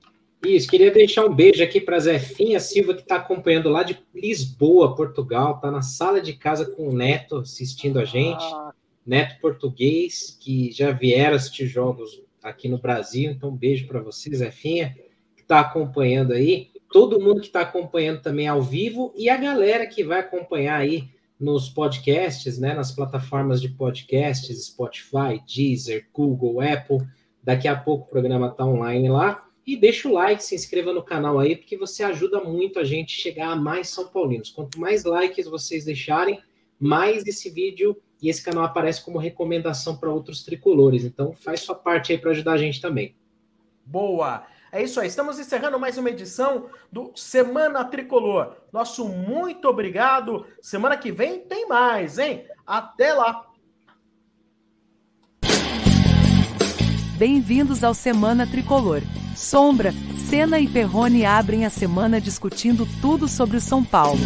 Isso, queria deixar um beijo aqui para Zefinha Silva, que está acompanhando lá de Lisboa, Portugal, está na sala de casa com o Neto assistindo a gente. Ah. Neto português, que já vieram assistir jogos aqui no Brasil. Então, um beijo para você, Zefinha, que está acompanhando aí. Todo mundo que está acompanhando também ao vivo e a galera que vai acompanhar aí nos podcasts, né, nas plataformas de podcasts, Spotify, Deezer, Google, Apple Daqui a pouco o programa está online lá. E deixa o like, se inscreva no canal aí, porque você ajuda muito a gente chegar a mais São Paulinos. Quanto mais likes vocês deixarem, mais esse vídeo e esse canal aparece como recomendação para outros tricolores. Então faz sua parte aí para ajudar a gente também. Boa! É isso aí, estamos encerrando mais uma edição do Semana Tricolor. Nosso muito obrigado. Semana que vem tem mais, hein? Até lá! Bem-vindos ao Semana Tricolor. Sombra, Senna e Perrone abrem a semana discutindo tudo sobre o São Paulo.